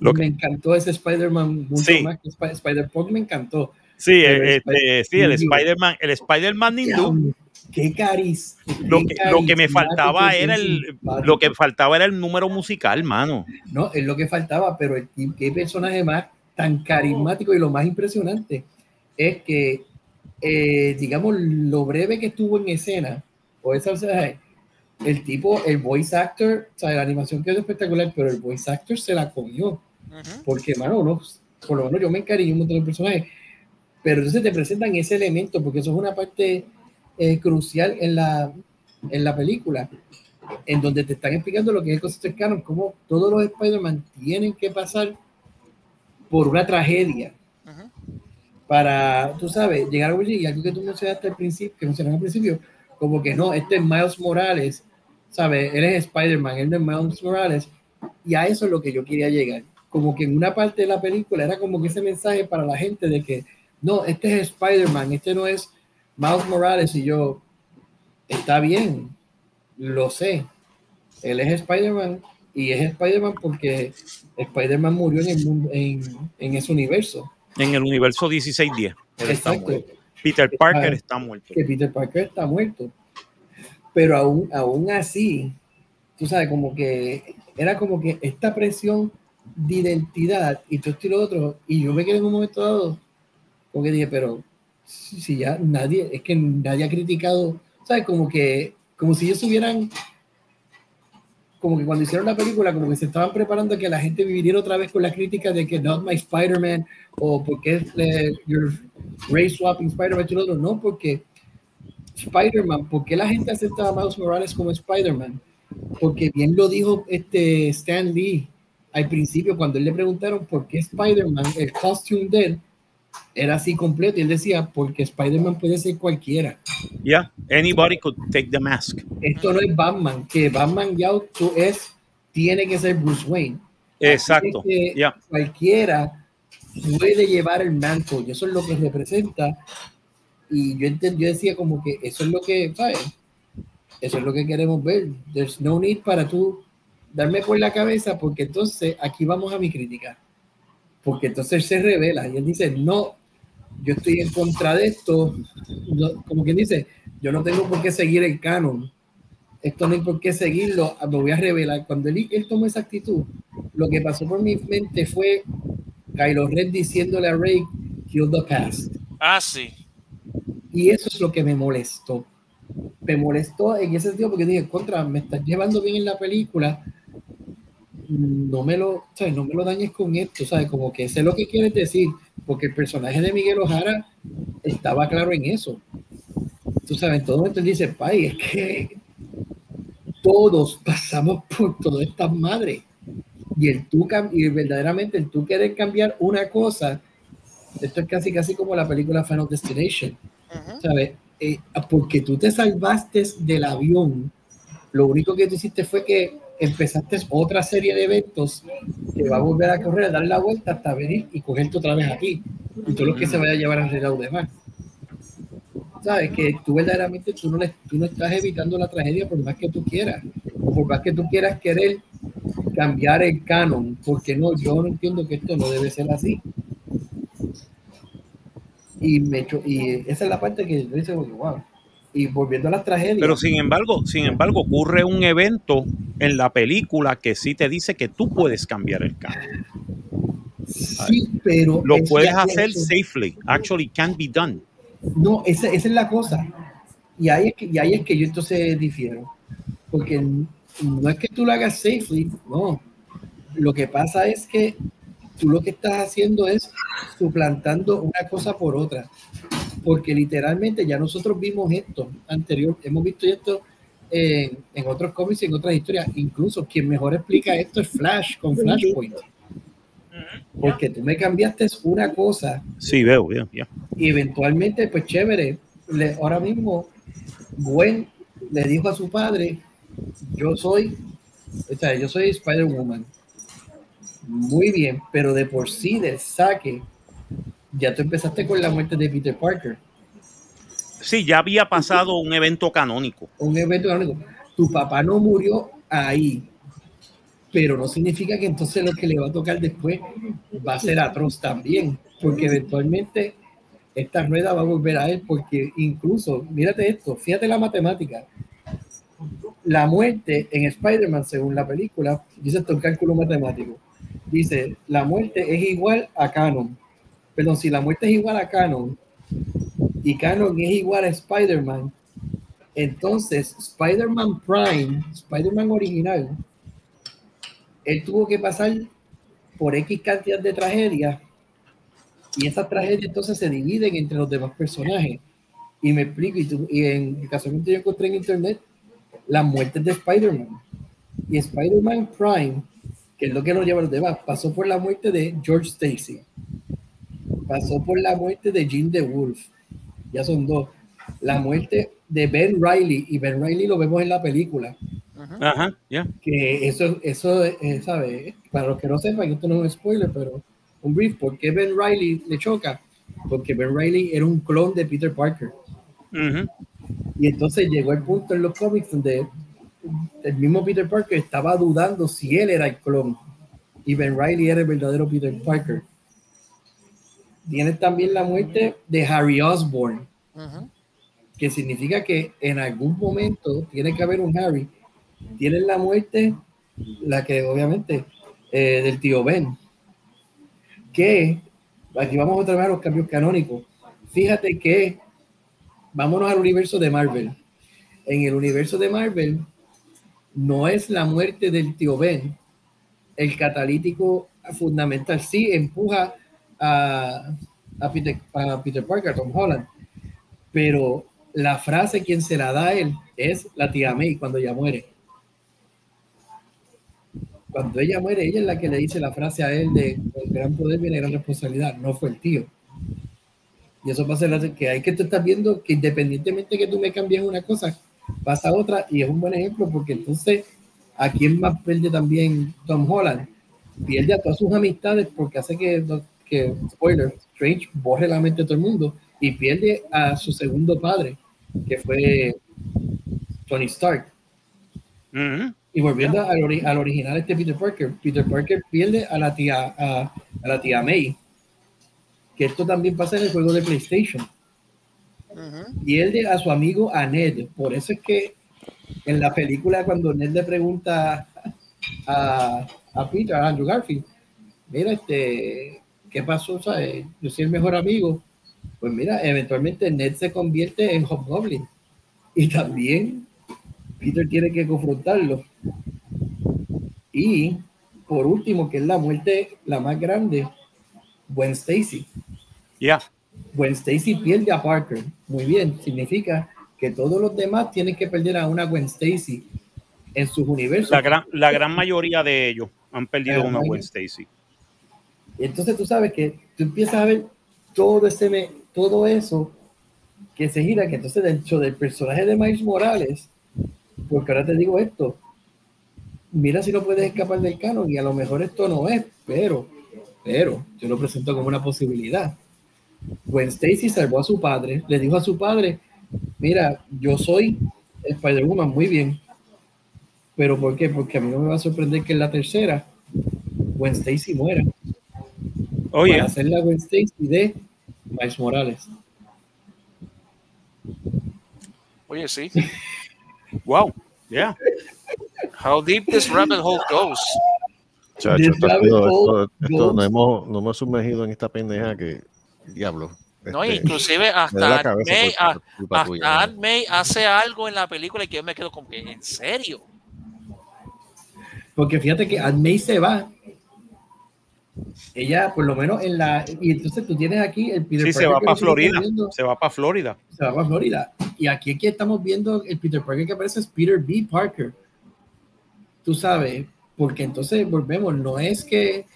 Lo que- me encantó ese Spider-Man mucho Sí. más que Sp- Spider-Punk me encantó. Sí, Pero eh, este, sí, el Spider-Man, el Spider-Man hindú. Qué cariz. Lo que, lo que me faltaba era el, simpático. lo que faltaba era el número musical, mano. No, es lo que faltaba, pero el, qué personaje más tan carismático y lo más impresionante es que, eh, digamos, lo breve que estuvo en escena, o esa, o sea, el tipo, el voice actor, o sea, la animación quedó espectacular, pero el voice actor se la comió, Ujú. porque, mano, no, por lo menos yo me encariñé un montón de personajes, pero entonces te presentan ese elemento, porque eso es una parte eh, crucial en la, en la película, en donde te están explicando lo que es el concepto de canon, cómo todos los Spider-Man tienen que pasar por una tragedia. Para, tú sabes, llegar a allí y algo que tú mencionaste al principio, que mencionaste al principio, como que no, este es Miles Morales, ¿sabes? Él es Spider-Man, él no es Miles Morales, y a eso es lo que yo quería llegar. Como que en una parte de la película era como que ese mensaje para la gente de que, no, este es Spider-Man, este no es Miles Morales, y yo, está bien, lo sé, él es Spider-Man, y es Spider-Man porque Spider-Man murió en, el mundo, en, en ese universo. En el universo 1610. Él está muerto. Peter Parker está muerto. que Peter Parker está muerto. Pero aún, aún así, tú sabes, como que era como que esta presión de identidad y todo esto y lo otro, y yo me quedé en un momento dado, como que dije, pero si si ya nadie, es que nadie ha criticado, ¿sabes? Como que, como si ellos hubieran, como que cuando hicieron la película, como que se estaban preparando que la gente viviera otra vez con la crítica de que not my Spider-Man, o porque es eh, your race swapping Spider-Man y lo otro, no, porque Spider-Man, ¿por qué la gente acepta a Miles Morales como Spider-Man? Porque bien lo dijo este Stan Lee al principio cuando él le preguntaron por qué Spider-Man, el costume de él, era así completo y él decía, porque Spider-Man puede ser cualquiera. Yeah, anybody could take the mask. Esto no es Batman, que Batman ya tú es, tiene que ser Bruce Wayne. Exacto. Así que Yeah. cualquiera puede llevar el manto y eso es lo que representa. Y yo, enten- yo decía como que eso es lo que, ¿sabes? Eso es lo que queremos ver. There's no need para tú darme por la cabeza porque entonces aquí vamos a mi crítica. Porque entonces se revela y él dice, no, yo estoy en contra de esto. No- como quien dice, yo no tengo por qué seguir el canon. Esto no hay por qué seguirlo, me voy a revelar. Cuando él, él tomó esa actitud, lo que pasó por mi mente fue Kylo Ren diciéndole a Rey, kill the past. Ah, sí. Y eso es lo que me molestó. Me molestó en ese sentido porque dije, contra, me estás llevando bien en la película, no me lo, ¿sabes? No me lo dañes con esto, ¿sabes? Como que sé lo que quieres decir, porque el personaje de Miguel Ojara estaba claro en eso. Tú sabes, en todo momento dice, Pai, es que todos pasamos por todas estas madres. Y el tú, y verdaderamente el tú querer cambiar una cosa, esto es casi casi como la película Final Destination, ¿sabes? Eh, porque tú te salvaste del avión, lo único que tú hiciste fue que empezaste otra serie de eventos que va a volver a correr, a dar la vuelta hasta venir y cogerte otra vez aquí. Y todo lo que se vaya a llevar alrededor de más. Sabes que tú verdaderamente tú no, le, tú no estás evitando la tragedia por más que tú quieras, por más que tú quieras querer cambiar el canon, porque no, yo no entiendo que esto no debe ser así. Y, me y esa es la parte que yo dice, wow, y volviendo a las tragedias. Pero sin embargo, sin embargo, ocurre un evento en la película que sí te dice que tú puedes cambiar el canon. Sí, pero lo puedes hacer safely. Actually, can be done. No, esa, esa, es la cosa. Y ahí es que, y ahí es que yo entonces difiero. Porque no es que tú lo hagas safely, no. Lo que pasa es que tú lo que estás haciendo es suplantando una cosa por otra porque literalmente ya nosotros vimos esto anterior, hemos visto esto en, en otros cómics y en otras historias. Incluso quien mejor explica esto es Flash con Flashpoint. Porque tú me cambiaste una cosa. Sí, veo, bien, Y eventualmente, pues chévere. Le, ahora mismo, Gwen le dijo a su padre: Yo soy, o sea, yo soy Spider-Woman. Muy bien, pero de por sí, del saque, ya tú empezaste con la muerte de Peter Parker. Sí, ya había pasado un evento canónico. Un evento canónico. Tu papá no murió ahí, pero no significa que entonces lo que le va a tocar después va a ser atroz también, porque eventualmente esta rueda va a volver a él, porque incluso, mírate esto, fíjate la matemática. La muerte en Spider-Man, según la película, dice esto un cálculo matemático. Dice, la muerte es igual a canon Perdón, si la muerte es igual a Canon y Canon es igual a Spider-Man, entonces Spider-Man Prime, Spider-Man original, él tuvo que pasar por X cantidad de tragedias y esas tragedias entonces se dividen entre los demás personajes. Y me explico, y, en el caso que yo encontré en internet las muertes de Spider-Man. Y Spider-Man Prime, que es lo que nos lleva a los demás, pasó por la muerte de George Stacy pasó por la muerte de Jim the Wolf. Ya son dos. La muerte de Ben Riley, y Ben Riley lo vemos en la película. Ajá, ya. Que eso, eso eh, ¿sabe? Para los que no sepan, esto no es un spoiler, pero un brief, ¿por qué Ben Riley le choca? Porque Ben Riley era un clon de Peter Parker. Y entonces llegó el punto en los cómics donde el mismo Peter Parker estaba dudando si él era el clon y Ben Riley era el verdadero Peter Parker. Tienes también la muerte de Harry Osborn, que significa que en algún momento tiene que haber un Harry. Tienes la muerte, la que obviamente, eh, del tío Ben. Que, aquí vamos otra vez a los cambios canónicos. Fíjate que, vámonos al universo de Marvel. En el universo de Marvel, no es la muerte del tío Ben el catalítico fundamental. Sí, empuja a, Peter, Peter Parker, Tom Holland, pero la frase quien se la da a él es la tía May cuando ella muere. Cuando ella muere, ella es la que le dice la frase a él de el gran poder viene gran responsabilidad, no fue el tío. Y eso pasa a que hay que tú estás viendo que independientemente que tú me cambies una cosa, pasa otra, y es un buen ejemplo porque entonces, ¿a quién más pierde también Tom Holland? Pierde a todas sus amistades porque hace que que, spoiler, Strange borre la mente de todo el mundo y pierde a su segundo padre, que fue Tony Stark. Y volviendo al, al, original este Peter Parker, Peter Parker pierde a la tía, a, la tía May, que esto también pasa en el juego de PlayStation. Pierde a su amigo a Ned, por eso es que en la película cuando Ned le pregunta a, a Peter, a Andrew Garfield, mira, este, ¿qué pasó? Yo soy el mejor amigo. Pues mira, eventualmente Ned se convierte en Hobgoblin. Y también Peter tiene que confrontarlo. Y por último, que es la muerte la más grande, Gwen Stacy. Ya. Gwen Stacy pierde a Parker. Muy bien, significa que todos los demás tienen que perder a una Gwen Stacy en sus universos. La gran, la gran mayoría de ellos han perdido una Gwen Stacy. Entonces tú sabes que tú empiezas a ver todo ese todo eso que se gira, que entonces dentro del personaje de Miles Morales, porque ahora te digo esto, mira si no puedes escapar del canon y a lo mejor esto no es, pero, pero yo lo presento como una posibilidad. Gwen Stacy salvó a su padre, le dijo a su padre, mira, yo soy Spider-Woman, muy bien, pero ¿por qué? Porque a mí no me va a sorprender que en la tercera Gwen Stacy muera Oye, para hacer la Gwen Stacy de Miles Morales. Oye, sí. wow. Yeah. How deep this rabbit hole goes. Chacho, esto, esto- esto goes- nos, hemos, nos hemos sumergido en esta pendeja que, diablo. No, este, inclusive hasta Aunt May, por- a- por culpa tuya, hasta May hace algo en la película y que yo me quedo como que, ¿en serio? Porque fíjate que Aunt May se va. Ella, por lo menos en la. Y entonces tú tienes aquí el Peter Sí, se Parker va para Florida. viendo, Se va para Florida. se va para Florida. Y aquí, aquí estamos viendo el Peter Parker que aparece es Peter B. Parker. Tú sabes, porque entonces volvemos, no es que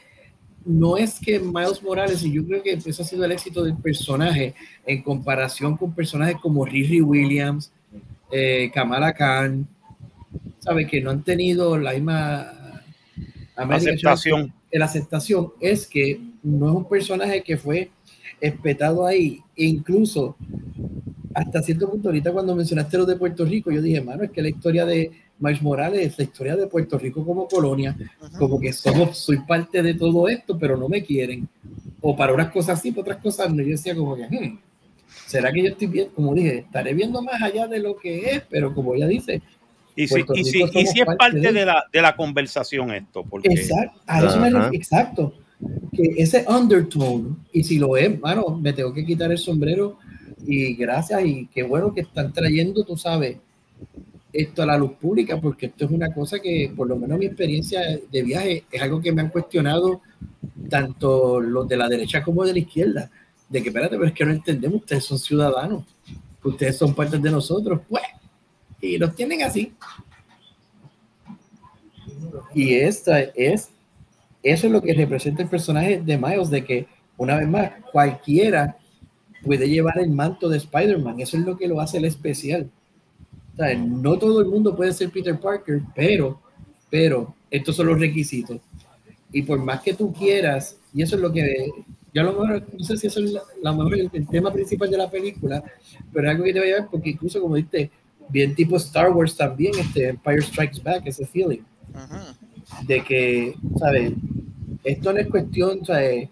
no es que Miles Morales, y yo creo que ese ha sido el éxito del personaje en comparación con personajes como Riri Williams, eh, Kamala Khan, sabe que no han tenido la misma Aceptación. la aceptación es que no es un personaje que fue espetado ahí, e incluso hasta cierto punto, ahorita cuando mencionaste lo de Puerto Rico, yo dije, mano, es que la historia de Miles Morales es la historia de Puerto Rico como colonia, como que somos, soy parte de todo esto, pero no me quieren. O para unas cosas sí, para otras cosas no. Yo decía como que, hmm, ¿será que yo estoy bien? Como dije, estaré viendo más allá de lo que es, pero como ella dice, Y si, y si, y si es parte parte de- de la, de la conversación esto, porque Exacto, a eso me exacto. Que ese undertone, y si lo es, mano, me tengo que quitar el sombrero y gracias, y qué bueno que están trayendo, tú sabes, esto a la luz pública, porque esto es una cosa que, por lo menos mi experiencia de viaje, es algo que me han cuestionado tanto los de la derecha como de la izquierda, de que, espérate, pero es que no entendemos, ustedes son ciudadanos, ustedes son parte de nosotros, pues, y los tienen así. Y esta es, eso es lo que representa el personaje de Miles, de que una vez más, cualquiera puede llevar el manto de Spider-Man, eso es lo que lo hace el especial. O sea, no todo el mundo puede ser Peter Parker, pero, pero estos son los requisitos. Y por más que tú quieras, y eso es lo que, yo a lo mejor, no sé si eso es la, la mejor, el, el tema principal de la película, pero es algo que te va a llevar, porque incluso como dijiste, bien tipo Star Wars también, este Empire Strikes Back, ese feeling de que, ¿sabes? Esto no es cuestión, ¿sabes?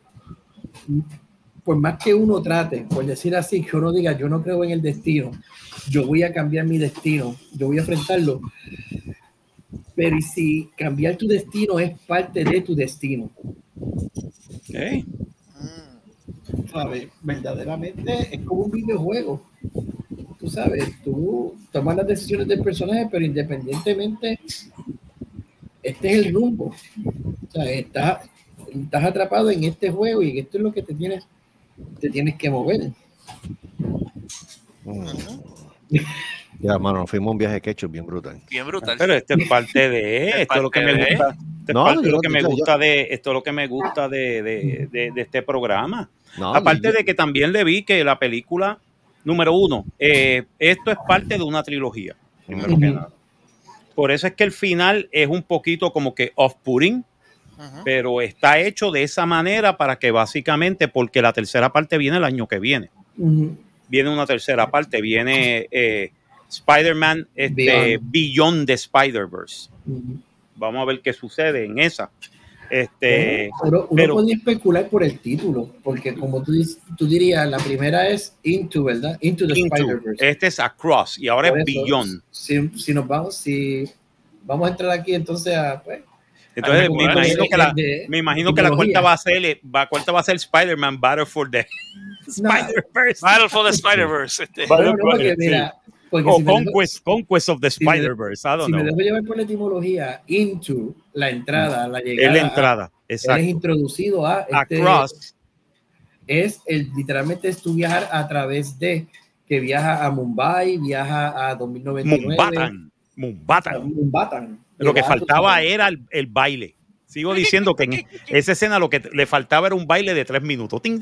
Por más que uno trate, por decir así, que uno diga, yo no creo en el destino, yo voy a cambiar mi destino, yo voy a enfrentarlo. Pero ¿y si cambiar tu destino es parte de tu destino? ok, Mm. ¿Sabes? Verdaderamente es como un videojuego. Tú sabes, tú tomas las decisiones del personaje, pero independientemente, este es el rumbo. O sea, estás, estás atrapado en este juego y esto es lo que te tienes, te tienes que mover. Mm. Ya, mano, nos fuimos un viaje de ketchup bien brutal. Bien brutal. pero esto es parte de Es esto es lo que me gusta. Esto es No, parte de yo lo que me yo- gusta de esto es lo que me gusta de, de, de- de este programa. No, Aparte de que también le vi que la película, número uno, eh, esto es parte de una trilogía, primero que nada. Por eso es que el final es un poquito como que off-putting, Pero está hecho de esa manera para que básicamente, porque la tercera parte viene el año que viene. Ujú. Viene una tercera parte, viene eh, Spider-Man este, Beyond. Beyond the Spider-Verse. Ujú. Vamos a ver qué sucede en esa. Este, Pero uno pero- podría especular por el título, porque como tú, tú dirías, la primera es Into, ¿verdad? Into the. Spider-Verse. este es Across y ahora Por es eso, Beyond. Si, si nos vamos, si vamos a entrar aquí entonces a pues, Entonces, me imagino que la, me imagino que la cuarta va a ser, va, cuarta va a ser Spider-Man Battle for the Spider-Verse. Battle for the Spider-Verse. este. O si dejo- Conquest, Conquest of the si Spider-Verse. I don't si me dejo llevar por la etimología, into la entrada, la Es llegada, la a- entrada. Exacto. introducido a este, Across. es el, literalmente es tu viajar a través de que viaja a Mumbai, viaja a 2099. Mumbatan. Mumbatan. Mumbatan. Lo que faltaba era el, el baile. Sigo diciendo que en esa escena lo que le faltaba era un baile de tres minutos. Ting,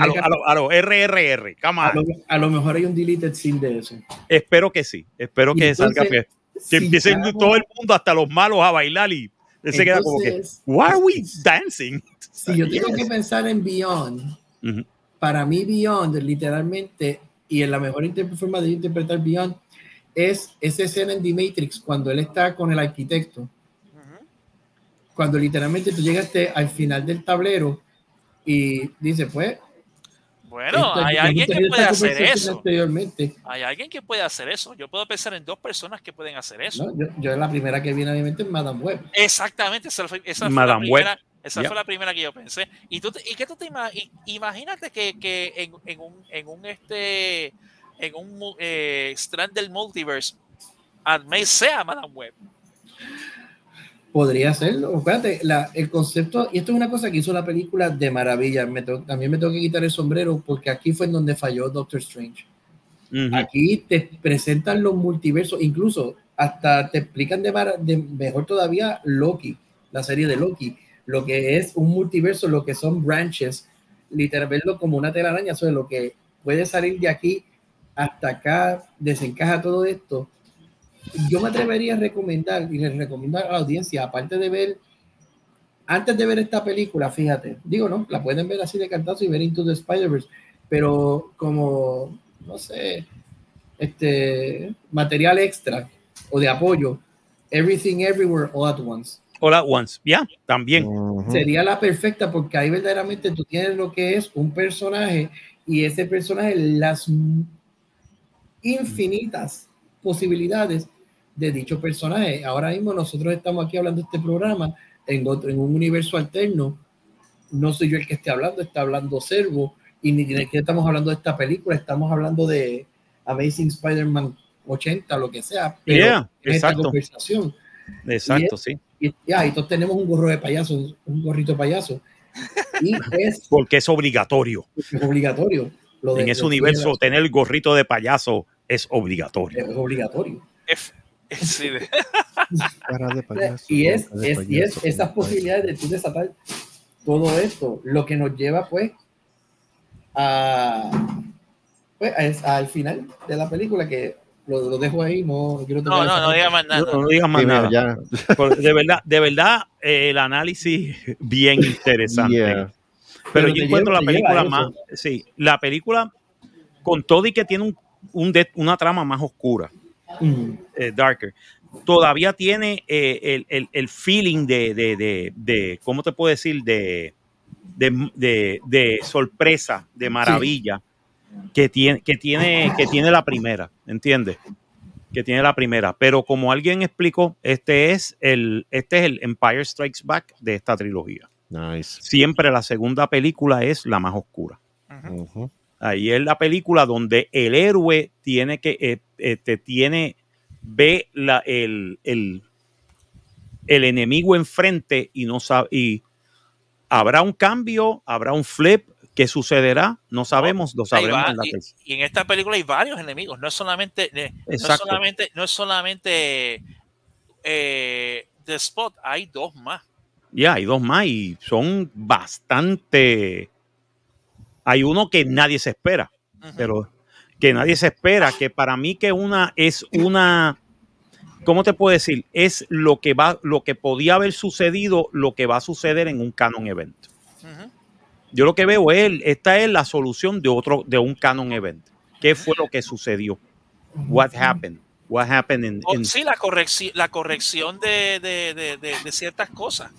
a lo, a lo- a lo RRR. A lo, a lo mejor hay un deleted scene de eso. Espero que sí. Espero Y que entonces, salga. Que, que si ya- todo el mundo, hasta los malos, a bailar y se queda como que, why are we dancing? Si yo tengo que pensar en Beyond, Ujú. para mí Beyond, literalmente, y en la mejor forma de interpretar Beyond, es esa escena en The Matrix cuando él está con el arquitecto, cuando literalmente tú llegaste al final del tablero y dice, pues, Bueno, hay alguien que puede hacer eso. Anteriormente, Hay alguien que puede hacer eso. Yo puedo pensar en dos personas que pueden hacer eso. ¿no? yo, yo la primera que viene a mi mente es Madame Web. Exactamente, esa fue, esa fue la primera. Esa Ya. fue la primera que yo pensé. ¿Y, tú, te- y qué tú te Imagínate que, que en, en un, en un este en un eh, strand del multiverse May sea Madame Web. Podría serlo. Espérate, la- el concepto, y esto es una cosa que hizo la película de maravilla. Me tengo- también me tengo que quitar el sombrero porque aquí fue en donde falló Doctor Strange. Aquí te presentan los multiversos, incluso hasta te explican de, de mejor todavía Loki, la serie de Loki, lo que es un multiverso, lo que son branches, literal, verlo como una telaraña, sobre lo que puede salir de aquí hasta acá, desencaja todo esto. Yo me atrevería a recomendar, y les recomiendo a la audiencia, aparte de ver, antes de ver esta película, fíjate, digo, no, la pueden ver así de cantazo y ver Into the Spider-Verse, pero como, no sé, este material extra o de apoyo, Everything Everywhere All at Once. All at once. Ya, también. Ujú. Sería la perfecta porque ahí verdaderamente tú tienes lo que es un personaje y ese personaje, las infinitas posibilidades de dicho personaje. Ahora mismo nosotros estamos aquí hablando de este programa en, otro, en un universo alterno. No soy yo el que esté hablando, está hablando Servo y ni que estamos hablando de esta película, estamos hablando de Amazing Spider-Man 80, lo que sea, pero Yeah, en esta exacto. conversación. Exacto, sí. Y ya, y todos tenemos un gorro de payaso, un gorrito de payaso. Y es, Porque es obligatorio. es obligatorio. Lo de- En ese de- universo, tener el gorrito de payaso es obligatorio. Es obligatorio. Sí, de- payaso, Y es, de es, y es payaso, esas posibilidades de tú desatar todo esto, lo que nos lleva pues a, pues, a es- al final de la película que lo, lo dejo ahí, no, no quiero No, no, no diga más No, nada. no digas más Sí, nada. ya. De verdad, de verdad, eh, el análisis bien interesante. Yeah. Pero, Pero yo encuentro lleva- la película más, sí, la película con todo y que tiene un, un de- una trama más oscura, Mm. eh, darker, todavía tiene eh, el, el- el feeling de, de, de, de- ¿cómo te puedo decir? De, de, de- de sorpresa, de maravilla que, tiene, que, tiene, que tiene la primera, ¿entiendes? Que tiene la primera. Pero como alguien explicó, este es el, este es el Empire Strikes Back de esta trilogía. Nice. Siempre la segunda película es la más oscura. Ahí es la película donde el héroe tiene que, eh, este, tiene, ve la, el, el, el enemigo enfrente y no sabe, y habrá un cambio, habrá un flip, ¿qué sucederá? No sabemos, lo Ahí sabremos va, en la y, y en esta película hay varios enemigos. No es solamente, eh, no es solamente, no es solamente eh, The Spot, hay dos más. Ya, hay dos más y son bastante. Hay uno que nadie se espera. Pero que nadie se espera, que para mí que una es una, ¿cómo te puedo decir? Es lo que va, lo que podía haber sucedido, lo que va a suceder en un canon event. Yo lo que veo es, esta es la solución de otro, de un canon event. ¿Qué fue lo que sucedió? What happened? What happened in, O- in- Oh, sí, la, correcci- la corrección de- de- de- de ciertas cosas.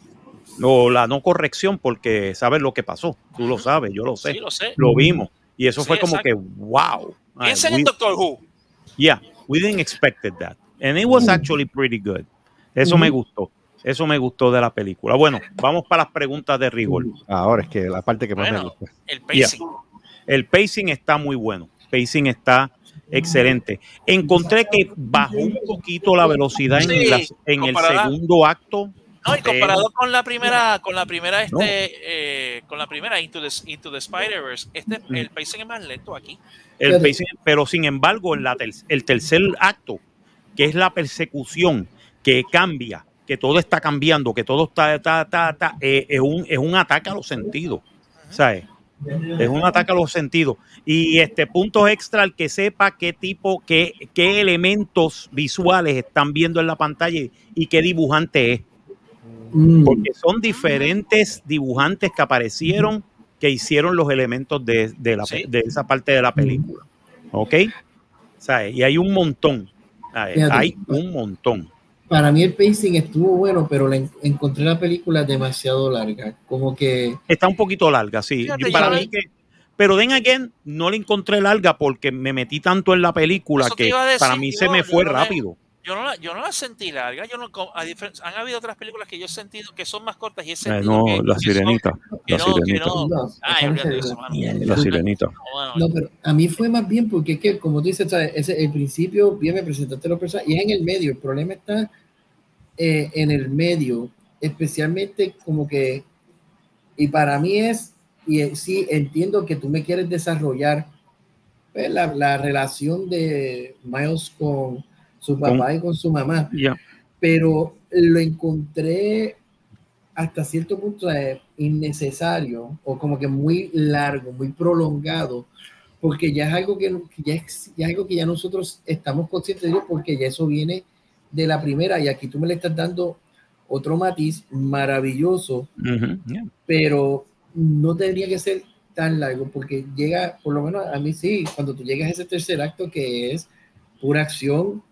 O la no corrección, porque sabes lo que pasó. Tú lo sabes, yo lo sé. Sí, lo sé. Lo vimos. Y eso Sí, fue como exacto. que, wow. We- en Doctor Who. Yeah, we didn't expect that. And it was actually pretty good. Eso me gustó. Eso me gustó de la película. Bueno, vamos para las preguntas de rigor. Ahora es que la parte que más me gusta. El pacing. El pacing está muy bueno. Pacing está excelente. Encontré que bajó un poquito la velocidad en, el segundo acto. No, y comparado con la primera, con la primera, este, eh, con la primera Into the, Into the Spider-Verse, este, el pacing es más lento aquí. El pacing, pero sin embargo, la el tercer acto, que es la persecución, que cambia, que todo está cambiando, que todo está, está, está, eh, es, un, es un ataque a los sentidos, ¿sabes? Es un ataque a los sentidos. Y este punto extra, el que sepa qué tipo, qué, qué elementos visuales están viendo en la pantalla y qué dibujante es. Mm. Porque son diferentes dibujantes que aparecieron que hicieron los elementos de, de la, Sí. de esa parte de la película. ¿Ok? ¿Sabes? Y hay un montón. Hay un montón. Para mí el pacing estuvo bueno, pero la en- encontré la película demasiado larga. Como que Está un poquito larga, sí. Fíjate, Yo- para mí que, pero Den Again no la encontré larga porque me metí tanto en la película Eso que decir, para mí se me fue rápido. Yo no, la, yo no la sentí larga. Yo no, a han habido otras películas que yo he sentido que son más cortas y he Eh, sentido no, que, la que sirenita. son- que La no, que sirenita. no. No, Ay, no eso. La sirenita. No, pero a mí fue más bien porque es que, como tú dices, el principio, bien me presentaste los personajes y es en el medio. El problema está eh, en el medio, especialmente como que, y para mí es, y eh, sí entiendo que tú me quieres desarrollar pues, la, la relación de Miles con su papá y con su mamá, pero lo encontré hasta cierto punto eh, innecesario o como que muy largo, muy prolongado, porque ya es algo que, ya, es, ya es algo que ya nosotros estamos conscientes de ello, porque ya eso viene de la primera y aquí tú me le estás dando otro matiz maravilloso, pero no tendría que ser tan largo porque llega, por lo menos a mí sí, cuando tú llegas a ese tercer acto que es pura acción,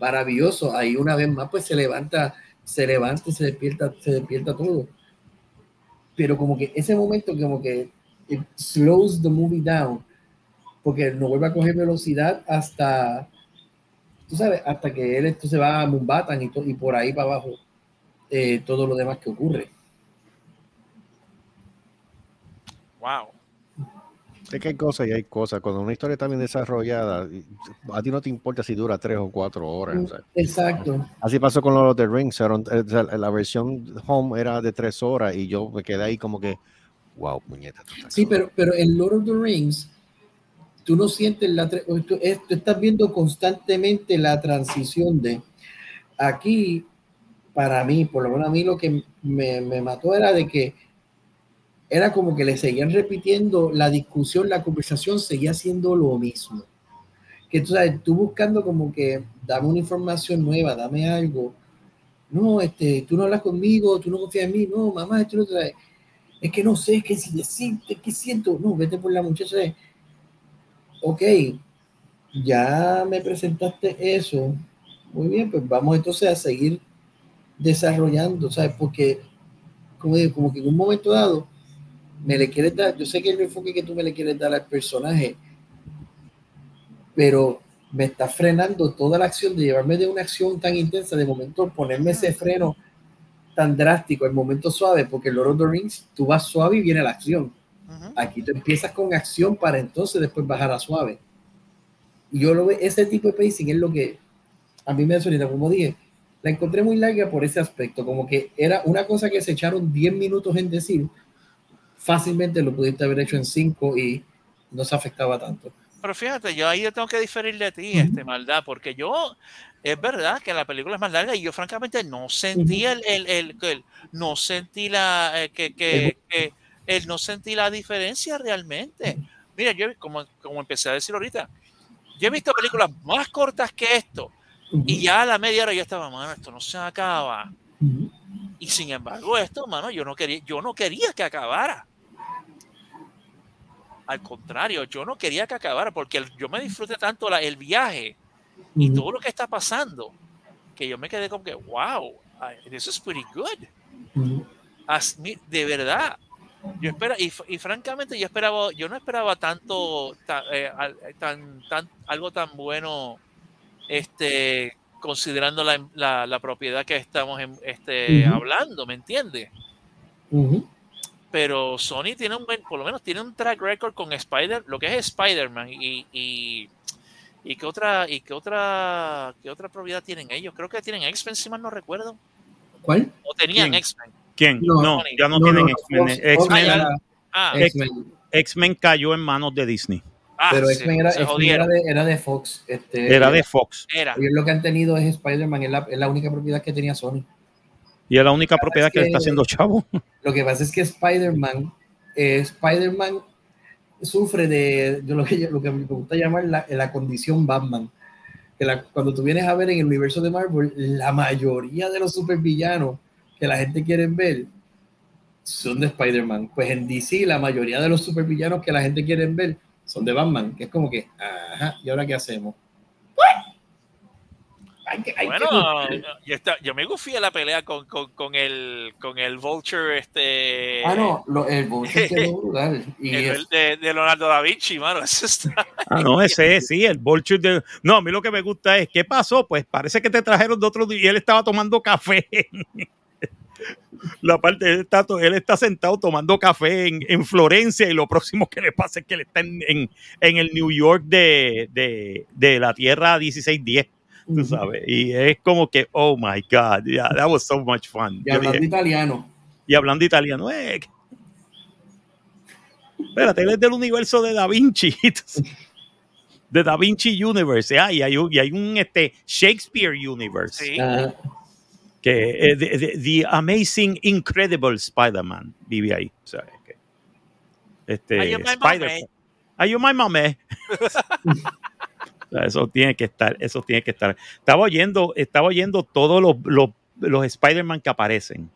maravilloso, ahí una vez más pues se levanta, se levanta, se despierta, se despierta todo. Pero como que ese momento como que it slows the movie down, porque no vuelve a coger velocidad hasta, tú sabes, hasta que él entonces va a Mumbatan y, y por ahí para abajo eh, todo lo demás que ocurre. wow. Es que hay cosas y hay cosas. Cuando una historia está bien desarrollada, a ti no te importa si dura tres o cuatro horas. Exacto. Así pasó con los de Rings. eh, la versión home era de tres horas y yo me quedé ahí como que, wow, puñeta. Sí, cabrón". pero, pero en Lord of the Rings, tú no sientes la... Tú, es- tú estás viendo constantemente la transición de... Aquí, para mí, por lo menos a mí lo que me, me mató era de que era como que le seguían repitiendo la discusión, la conversación seguía siendo lo mismo. Que tú sabes, tú buscando como que dame una información nueva, dame algo. No, este, tú no hablas conmigo, tú no confías en mí, no, mamá, esto no trae es que no sé, es que si decirte, siento, no, vete por la muchacha. Ok, ya me presentaste eso, muy bien, pues vamos entonces a seguir desarrollando, ¿sabes? Porque, como digo, como que en un momento dado, me le quieres dar, yo sé que el enfoque que tú me le quieres dar al personaje, pero me está frenando toda la acción de llevarme de una acción tan intensa, de momento ponerme ese freno tan drástico, el momento suave, porque en Lord of the Rings tú vas suave y viene la acción. Aquí tú empiezas con acción para entonces después bajar a suave. Y yo lo veo, ese tipo de pacing es lo que a mí me desolita, como dije, la encontré muy larga por ese aspecto, como que era una cosa que se echaron 10 minutos en decir, fácilmente lo pudiste haber hecho en 5 y no se afectaba tanto. Pero fíjate, yo ahí tengo que diferir de ti, Ujú. este maldad, porque yo, es verdad que la película es más larga y yo francamente no sentí el, el, el- el- no sentí la, eh, que, que, que- el no sentí la diferencia realmente. Mira, yo como, como empecé a decir ahorita, yo he visto películas más cortas que esto y ya a la media hora yo estaba, mano, esto no se acaba. Y sin embargo, esto, mano, yo no quería, yo no quería que acabara. Al contrario, yo no quería que acabara porque el- yo me disfruté tanto la- el viaje y todo lo que está pasando que yo me quedé como que, wow, I- this is pretty good. As- de verdad. Yo espera y, y francamente yo esperaba, yo no esperaba tanto, ta- eh, tan, tan, algo tan bueno, este, considerando la, la- la propiedad que estamos en- este, hablando, ¿me entiendes? Pero Sony tiene un buen- por lo menos tiene un track record con Spider, lo que es Spider-Man y, y, y qué otra y qué otra qué otra propiedad tienen ellos. Creo que tienen X-Men si mal no recuerdo. ¿Cuál? O tenían. X-Men. ¿Quién? No, No, ya no, No, tienen no, X-Men. Ah, X-Men cayó en manos de Disney. Ah, pero sí, X-Men era, era de, era de Fox. Este, Era de Fox. Era. Ellos lo que han tenido es Spider-Man, es la, es la única propiedad que tenía Sony. Y es la única propiedad que le que- está haciendo chavo. Lo que pasa es que Spider-Man, eh, Spider-Man sufre de, de lo, que, yo- lo que me gusta llamar la, la condición Batman. Que la- cuando tú vienes a ver en el universo de Marvel, la mayoría de los supervillanos que la gente quiere ver son de Spider-Man. Pues en DC, la mayoría de los supervillanos que la gente quiere ver son de Batman. Que es como que, ajá, ¿y ahora qué hacemos? Hay que- hay que Bueno, buscar. yo, está- yo me gufié la pelea con, con, con el con el Vulture este Ah, no, lo- el Vulture quedó brutal. Y el, es- de, de Leonardo da Vinci, mano. Eso está. Ah, no, ese es, sí, el Vulture de... No, a mí lo que me gusta es, ¿qué pasó? Pues parece que te trajeron de otro día y él estaba tomando café. La parte, él está, él está sentado tomando café en, en Florencia y lo próximo que le pasa es que él está en, en- en el New York de, de- de la Tierra 1610, tú sabes. Y es como que, oh my God, yeah, that was so much fun. Y hablando dije, italiano. y hablando italiano, eh, espérate, él es del universo de Da Vinci. De Da Vinci Universe. Ah, y hay un, y hay un este, Shakespeare Universe. Sí. Ajá. Que eh, the, the- the Amazing Incredible Spider-Man vive ahí. O sea, que, este, Ay, yo my Eso tiene que estar, eso tiene que estar. Estaba oyendo, estaba oyendo todos los, los, los Spider-Man que aparecen.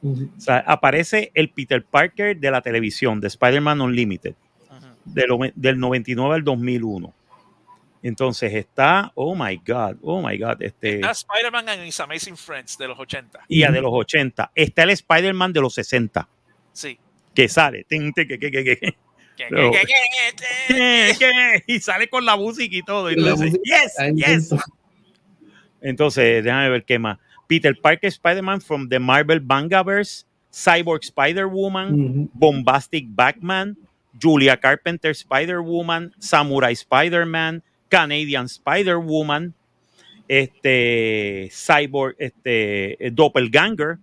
Ujú. O sea, aparece el Peter Parker de la televisión, de Spider-Man Unlimited, Ujú. de lo- del 99 al 2001. Entonces está, oh my God, oh my God, este, Está Spider-Man and His Amazing Friends de los 80. y a de los 80. Está el Spider-Man de los 60, Sí. que sale, y sale con la música y todo. Música yes, yes. Entonces, déjame ver qué más. Peter Parker Spider-Man from the Marvel Vangaverse, Cyborg Spider-Woman. Bombastic Batman, Julia Carpenter Spider-Woman, Samurai Spider-Man, Canadian Spider-Woman, este Cyborg, este eh, Doppelganger,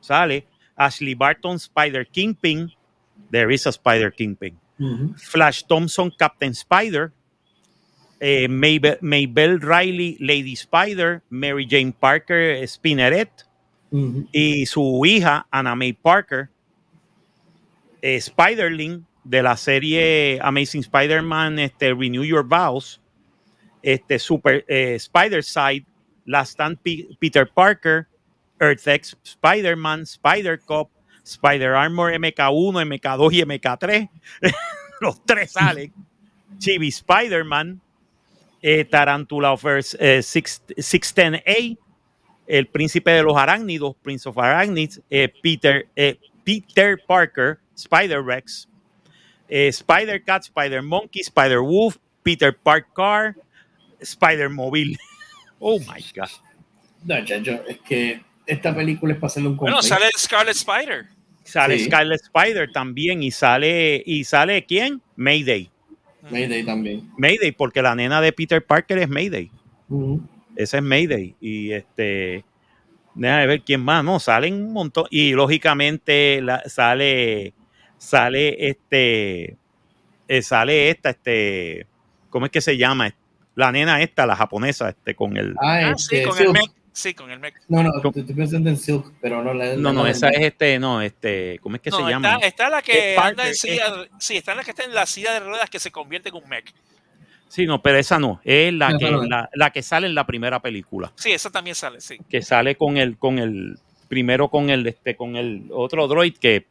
sale, Ashley Barton Spider Kingpin, there is a Spider Kingpin. Flash Thompson Captain Spider, eh, Maybell, Maybell Riley Lady Spider, Mary Jane Parker Spinneret, y su hija, Anna May Parker, eh, Spiderling de la serie Amazing Spider-Man, este, Renew Your Vows, este, Super eh, Spider-Side, Last Stand Pe- Peter Parker, Earth X Spider-Man, Spider-Cop, Spider-Armor MK1, MK2 y MK3. Los tres salen. Chibi Spider-Man, eh, Tarantula of Earth eh, 6- 610A, el príncipe de los arácnidos, Prince of Arachnids, eh, Peter, Peter Parker, Spider-Rex, Spider-Cat, Spider-Monkey, Spider-Wolf, Peter Parker, Spider-Mobile. Oh my God. No, chacho, es que esta película es para hacerle un Bueno, sale Scarlet Spider. Sale Sí. Scarlet Spider también y sale, y sale ¿quién? Mayday. Mayday también. Mayday, porque la nena de Peter Parker es Mayday. Ujú. Ese es Mayday. Y este, déjame ver quién más, no, salen un montón. Y lógicamente la- sale, sale este, eh, sale esta, este, ¿cómo es que se llama? La nena esta, la japonesa, este, con el. Ah, Ah, sí, este, con el mech. Sí, con el mech. No, no, te estoy pensando en Silk, pero no la. No, la- no, la- esa es este, no, este, ¿cómo es que No, se está, llama? está la que Es anda Parker, en silla, sí, está la que está en la silla de ruedas que se convierte en un mech. Sí, no, pero esa no, es la que, no la, la que sale en la primera película. Sí, esa también sale, sí. que sale con el, con el, primero con el, este, con el otro droid que eh,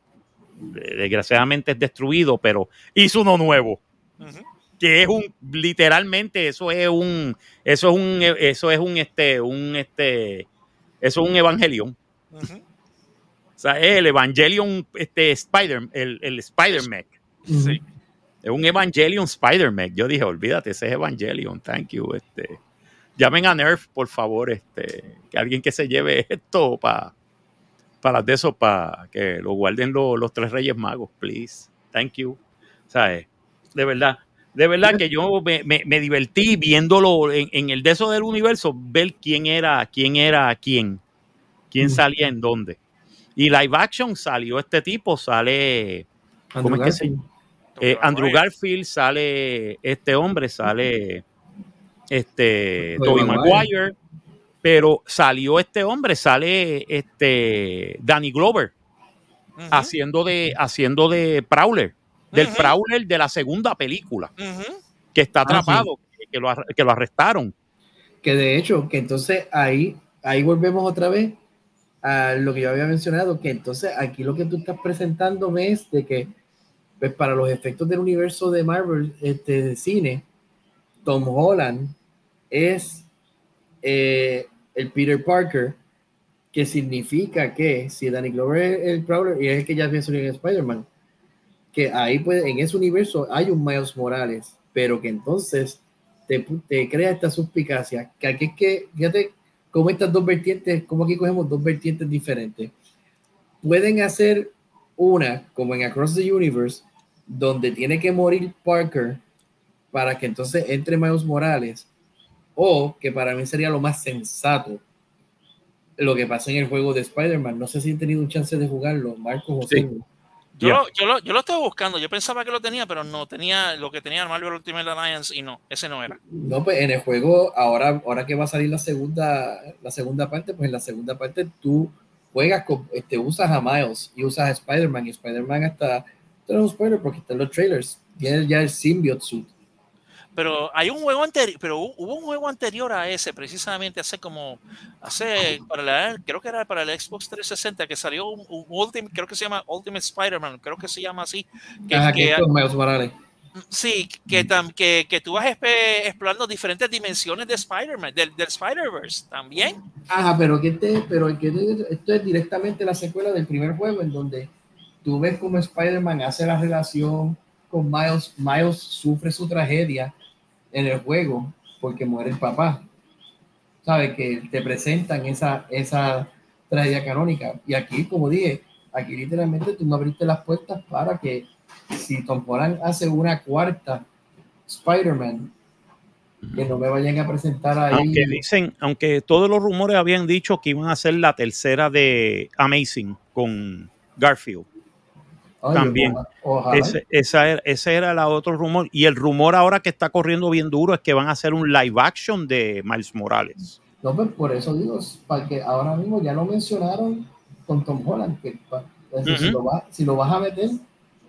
desgraciadamente es destruido, pero hizo uno nuevo, Ujú. Que es un, literalmente, eso es un, eso es un, eso es un, este, un, este, eso es un Evangelion. O sea, es el Evangelion, este, Spider, el, el Spider-Mech. Ujú. Sí. Es un Evangelion Spider-Mech. Yo dije, olvídate, ese es Evangelion, thank you. Este, llamen a Nerf, por favor, este, que alguien que se lleve esto para para de eso, para que lo guarden lo- los tres Reyes Magos, please. Thank you. ¿Sabes? De verdad, de verdad que yo me, me- me divertí viéndolo en, en el de eso del universo, ver quién era, quién era quién. quién Mm. salía en dónde. Y live action salió este tipo, sale ¿Cómo Andrew es que se- Garfield. eh, Andrew Garfield, sale este hombre, sale este Tobey Tobey Maguire. Pero salió este hombre, sale este Danny Glover haciendo de haciendo de Prowler, del. Prowler de la segunda película, que está Ah, sí. atrapado, que, lo, que lo arrestaron. Que de hecho, que entonces ahí, ahí volvemos otra vez a lo que yo había mencionado, que entonces aquí lo que tú estás presentándome es de que pues para los efectos del universo de Marvel este, de cine, Tom Holland es eh, el Peter Parker, que significa que si Danny Glover es el Prowler y es el que ya había salido en Spider-Man, que ahí puede, en ese universo hay un Miles Morales, pero que entonces te, te crea esta suspicacia, que aquí es que, fíjate cómo estas dos vertientes, como aquí cogemos dos vertientes diferentes. Pueden hacer una, como en Across the Universe, donde tiene que morir Parker para que entonces entre Miles Morales, o que para mí sería lo más sensato, lo que pasa en el juego de Spider-Man. No sé si han tenido un chance de jugarlo, Marcos José. Yo, lo, yo, lo, yo lo estoy buscando. Yo pensaba que lo tenía, pero no tenía lo que tenía Marvel Ultimate Alliance y no, ese no era. No, pues en el juego, ahora, ahora que va a salir la segunda, la segunda parte, pues en la segunda parte tú juegas con, este, usas a Miles y usas a Spider-Man, y Spider-Man hasta, no spoiler porque están los trailers, tiene ya el symbiote suit. Pero hay un juego anterior, pero hu- hubo un juego anterior a ese, precisamente hace como, hace, para la, creo que era para el Xbox 360, que salió un, un Ultimate, creo que se llama Ultimate Spider-Man, creo que se llama así. Que, Ajá, que que- Morales. sí, que, tam- que, que tú vas explorando diferentes dimensiones de Spider-Man, del, del Spider-Verse también. Ajá, pero que este, pero que este- esto es directamente la secuela del primer juego en donde tú ves cómo Spider-Man hace la relación con Miles, Miles sufre su tragedia en el juego porque muere el papá. ¿Sabes? Que te presentan esa, esa tragedia canónica. Y aquí, como dije, aquí literalmente tú me abriste las puertas para que si Tom Holland hace una cuarta Spider-Man, que no me vayan a presentar ahí. Aunque dicen, aunque todos los rumores habían dicho que iban a hacer la tercera de Amazing con Garfield. Ay, también. ojalá. Ese, esa era, ese era el otro rumor. Y el rumor ahora que está corriendo bien duro es que van a hacer un live action de Miles Morales. No, pues por eso digo, para que ahora mismo ya lo mencionaron con Tom Holland, que pa- es decir, si, lo vas, si lo vas a meter,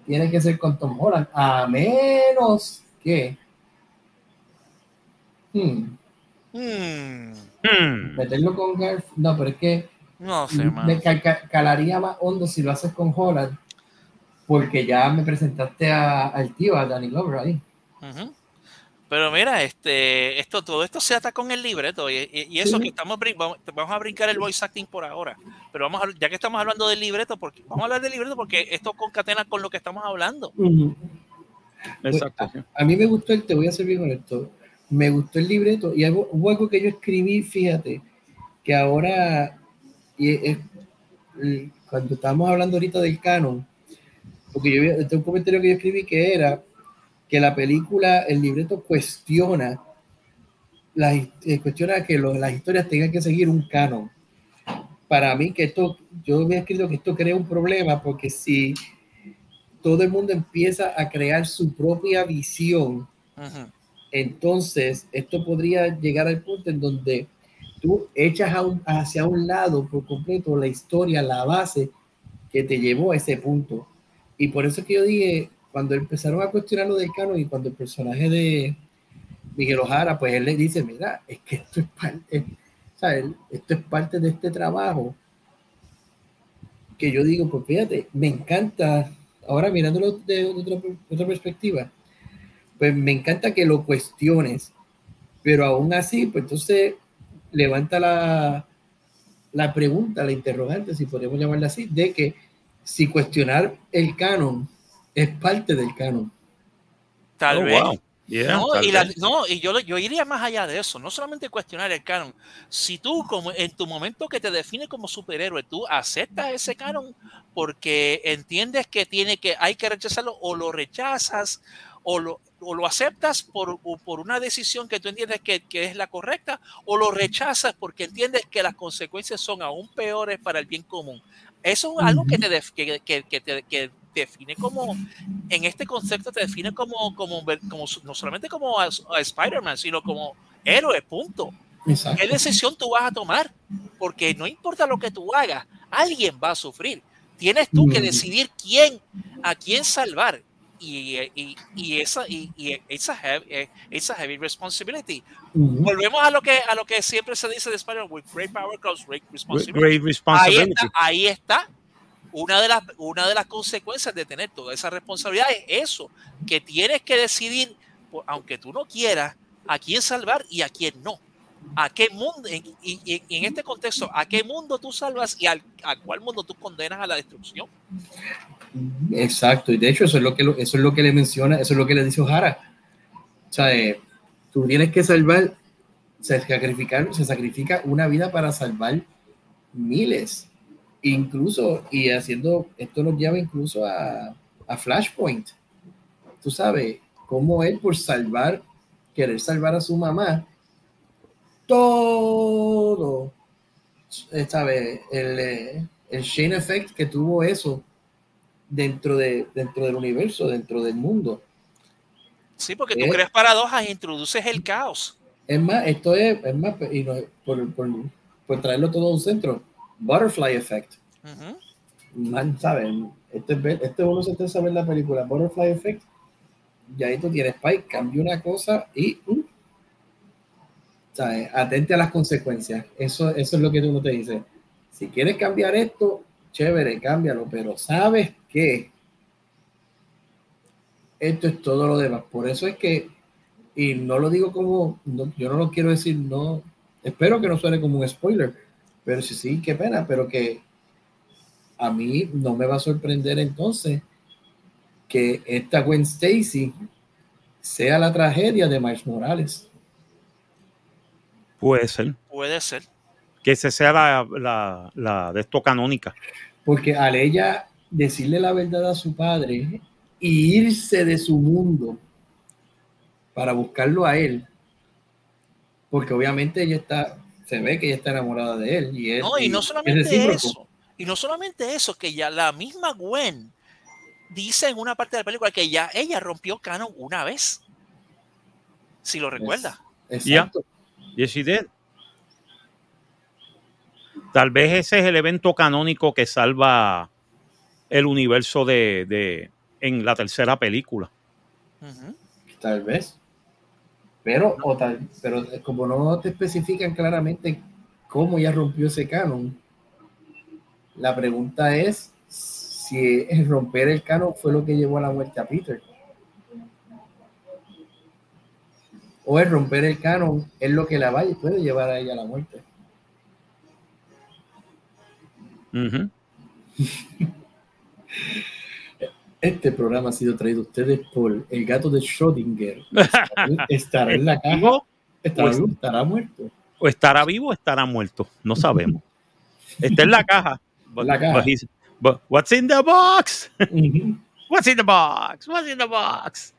tiene que ser con Tom Holland, a menos que hmm, Hmm, Hmm. meterlo con Garfield, no, pero es que no sé, man. me ca- ca- calaría más hondo si lo haces con Holland, porque ya me presentaste a- al tío, a Danny Glover ahí. Ujú. Pero mira, este, esto, todo esto se ata con el libreto y, y- y eso Sí. que estamos, vamos, vamos a brincar el voice acting por ahora. Pero vamos a, ya que estamos hablando del libreto, porque vamos a hablar del libreto porque esto concatena con lo que estamos hablando. Exacto. sí. a mí me gustó el, te voy a ser bien honesto, me gustó el libreto y algo, hubo algo que yo escribí, fíjate, que ahora, y es- cuando estábamos hablando ahorita del canon, porque yo vi este un comentario que yo escribí que era que la película, el libreto cuestiona, las, eh, cuestiona que lo- las historias tengan que seguir un canon. Para mí que esto, yo había escrito que esto crea un problema porque si todo el mundo empieza a crear su propia visión, entonces esto podría llegar al punto en donde tú echas a un- hacia un lado por completo la historia, la base que te llevó a ese punto. Y por eso es que yo dije, cuando empezaron a cuestionar lo del canon y cuando el personaje de Miguel Ojara, pues él le dice, mira, es que esto es parte, él- esto es parte de este trabajo. Que yo digo, pues fíjate, me encanta, ahora mirándolo de, otra, de otra perspectiva, pues me encanta que lo cuestiones, pero aún así, pues entonces levanta la, la pregunta, la interrogante, si podemos llamarla así, de que si cuestionar el canon es parte del canon. Tal Oh, vez. wow. Yeah, no, tal y, la- vez. no, y yo, yo iría más allá de eso, no solamente cuestionar el canon. Si tú, como en tu momento que te define como superhéroe, tú aceptas ese canon porque entiendes que tiene que, hay que rechazarlo, o lo rechazas, o lo o lo aceptas por, o por una decisión que tú entiendes que, que es la correcta, o lo rechazas porque entiendes que las consecuencias son aún peores para el bien común. Eso es algo que te, def- que, que- que te que define como, en este concepto te define como, como, como no solamente como a, a Spider-Man, sino como héroe, punto. Exacto. ¿Qué decisión tú vas a tomar? Porque no importa lo que tú hagas, alguien va a sufrir. Tienes tú que Mm. decidir quién, a quién salvar. Y, y, y esa y, y it's, a heavy, eh, it's a heavy responsibility. Volvemos a lo que a lo que siempre se dice de Spider-Man, with great power comes great responsibility. Great Ahí responsibility. está, ahí está. Una de, las, una de las consecuencias de tener toda esa responsabilidad es eso, que tienes que decidir, aunque tú no quieras, a quién salvar y a quién no. A qué mundo, y, y- y en este contexto, a qué mundo tú salvas y al, a cuál mundo tú condenas a la destrucción. Exacto, y de hecho eso es lo que eso es lo que le menciona, eso es lo que le dice O'Hara. O sea, eh, tú tienes que salvar, se sacrificar, se sacrifica una vida para salvar miles. Incluso, y haciendo, esto nos lleva incluso a, a Flashpoint. Tú sabes, cómo él por salvar, querer salvar a su mamá, todo, eh, ¿sabes? El, eh, el chain effect que tuvo eso dentro, de, dentro del universo, dentro del mundo. Sí, porque tú Eh. creas paradojas e introduces el caos. Es más, esto es, es más, y no- por, por, por traerlo todo a un centro, butterfly effect. Man, ¿saben? Este, este uno se te sabe la película Butterfly Effect. Y ahí tú tienes Spike, cambia una cosa y. uh, Atente a las consecuencias. Eso, eso es lo que uno te dice. Si quieres cambiar esto, chévere, cámbialo, pero sabes que esto es todo lo demás. Por eso es que, y no lo digo como, no- yo no lo quiero decir, no, espero que no suene como un spoiler, pero sí, sí, qué pena, pero que a mí no me va a sorprender entonces que esta Gwen Stacy sea la tragedia de Miles Morales. Puede ser. Puede ser. Que ese sea la, la, la de esto canónica. Porque al ella decirle la verdad a su padre y irse de su mundo para buscarlo a él, porque obviamente ella está, se ve que ella está enamorada de él. Y, él, No, y no es solamente eso. Y no solamente eso, que ya la misma Gwen dice en una parte de la película que ya ella rompió canon una vez. Si lo recuerda. Exacto. Yes, did. Tal vez ese es el evento canónico que salva el universo de, de en la tercera película. Tal vez. Pero, o tal, pero como no te especifican claramente cómo ya rompió ese canon, la pregunta es si el romper el canon fue lo que llevó a la muerte a Peter. O el romper el canon es lo que la vaya puede llevar a ella a la muerte. Ujú. Este programa ha sido traído a ustedes por el gato de Schrödinger. Estará en la caja, estará, vivo, estará muerto. o estará vivo o estará muerto. No sabemos. Está en la caja. En la caja. But but what's in the box? Ujú. What's in the box? What's in the box?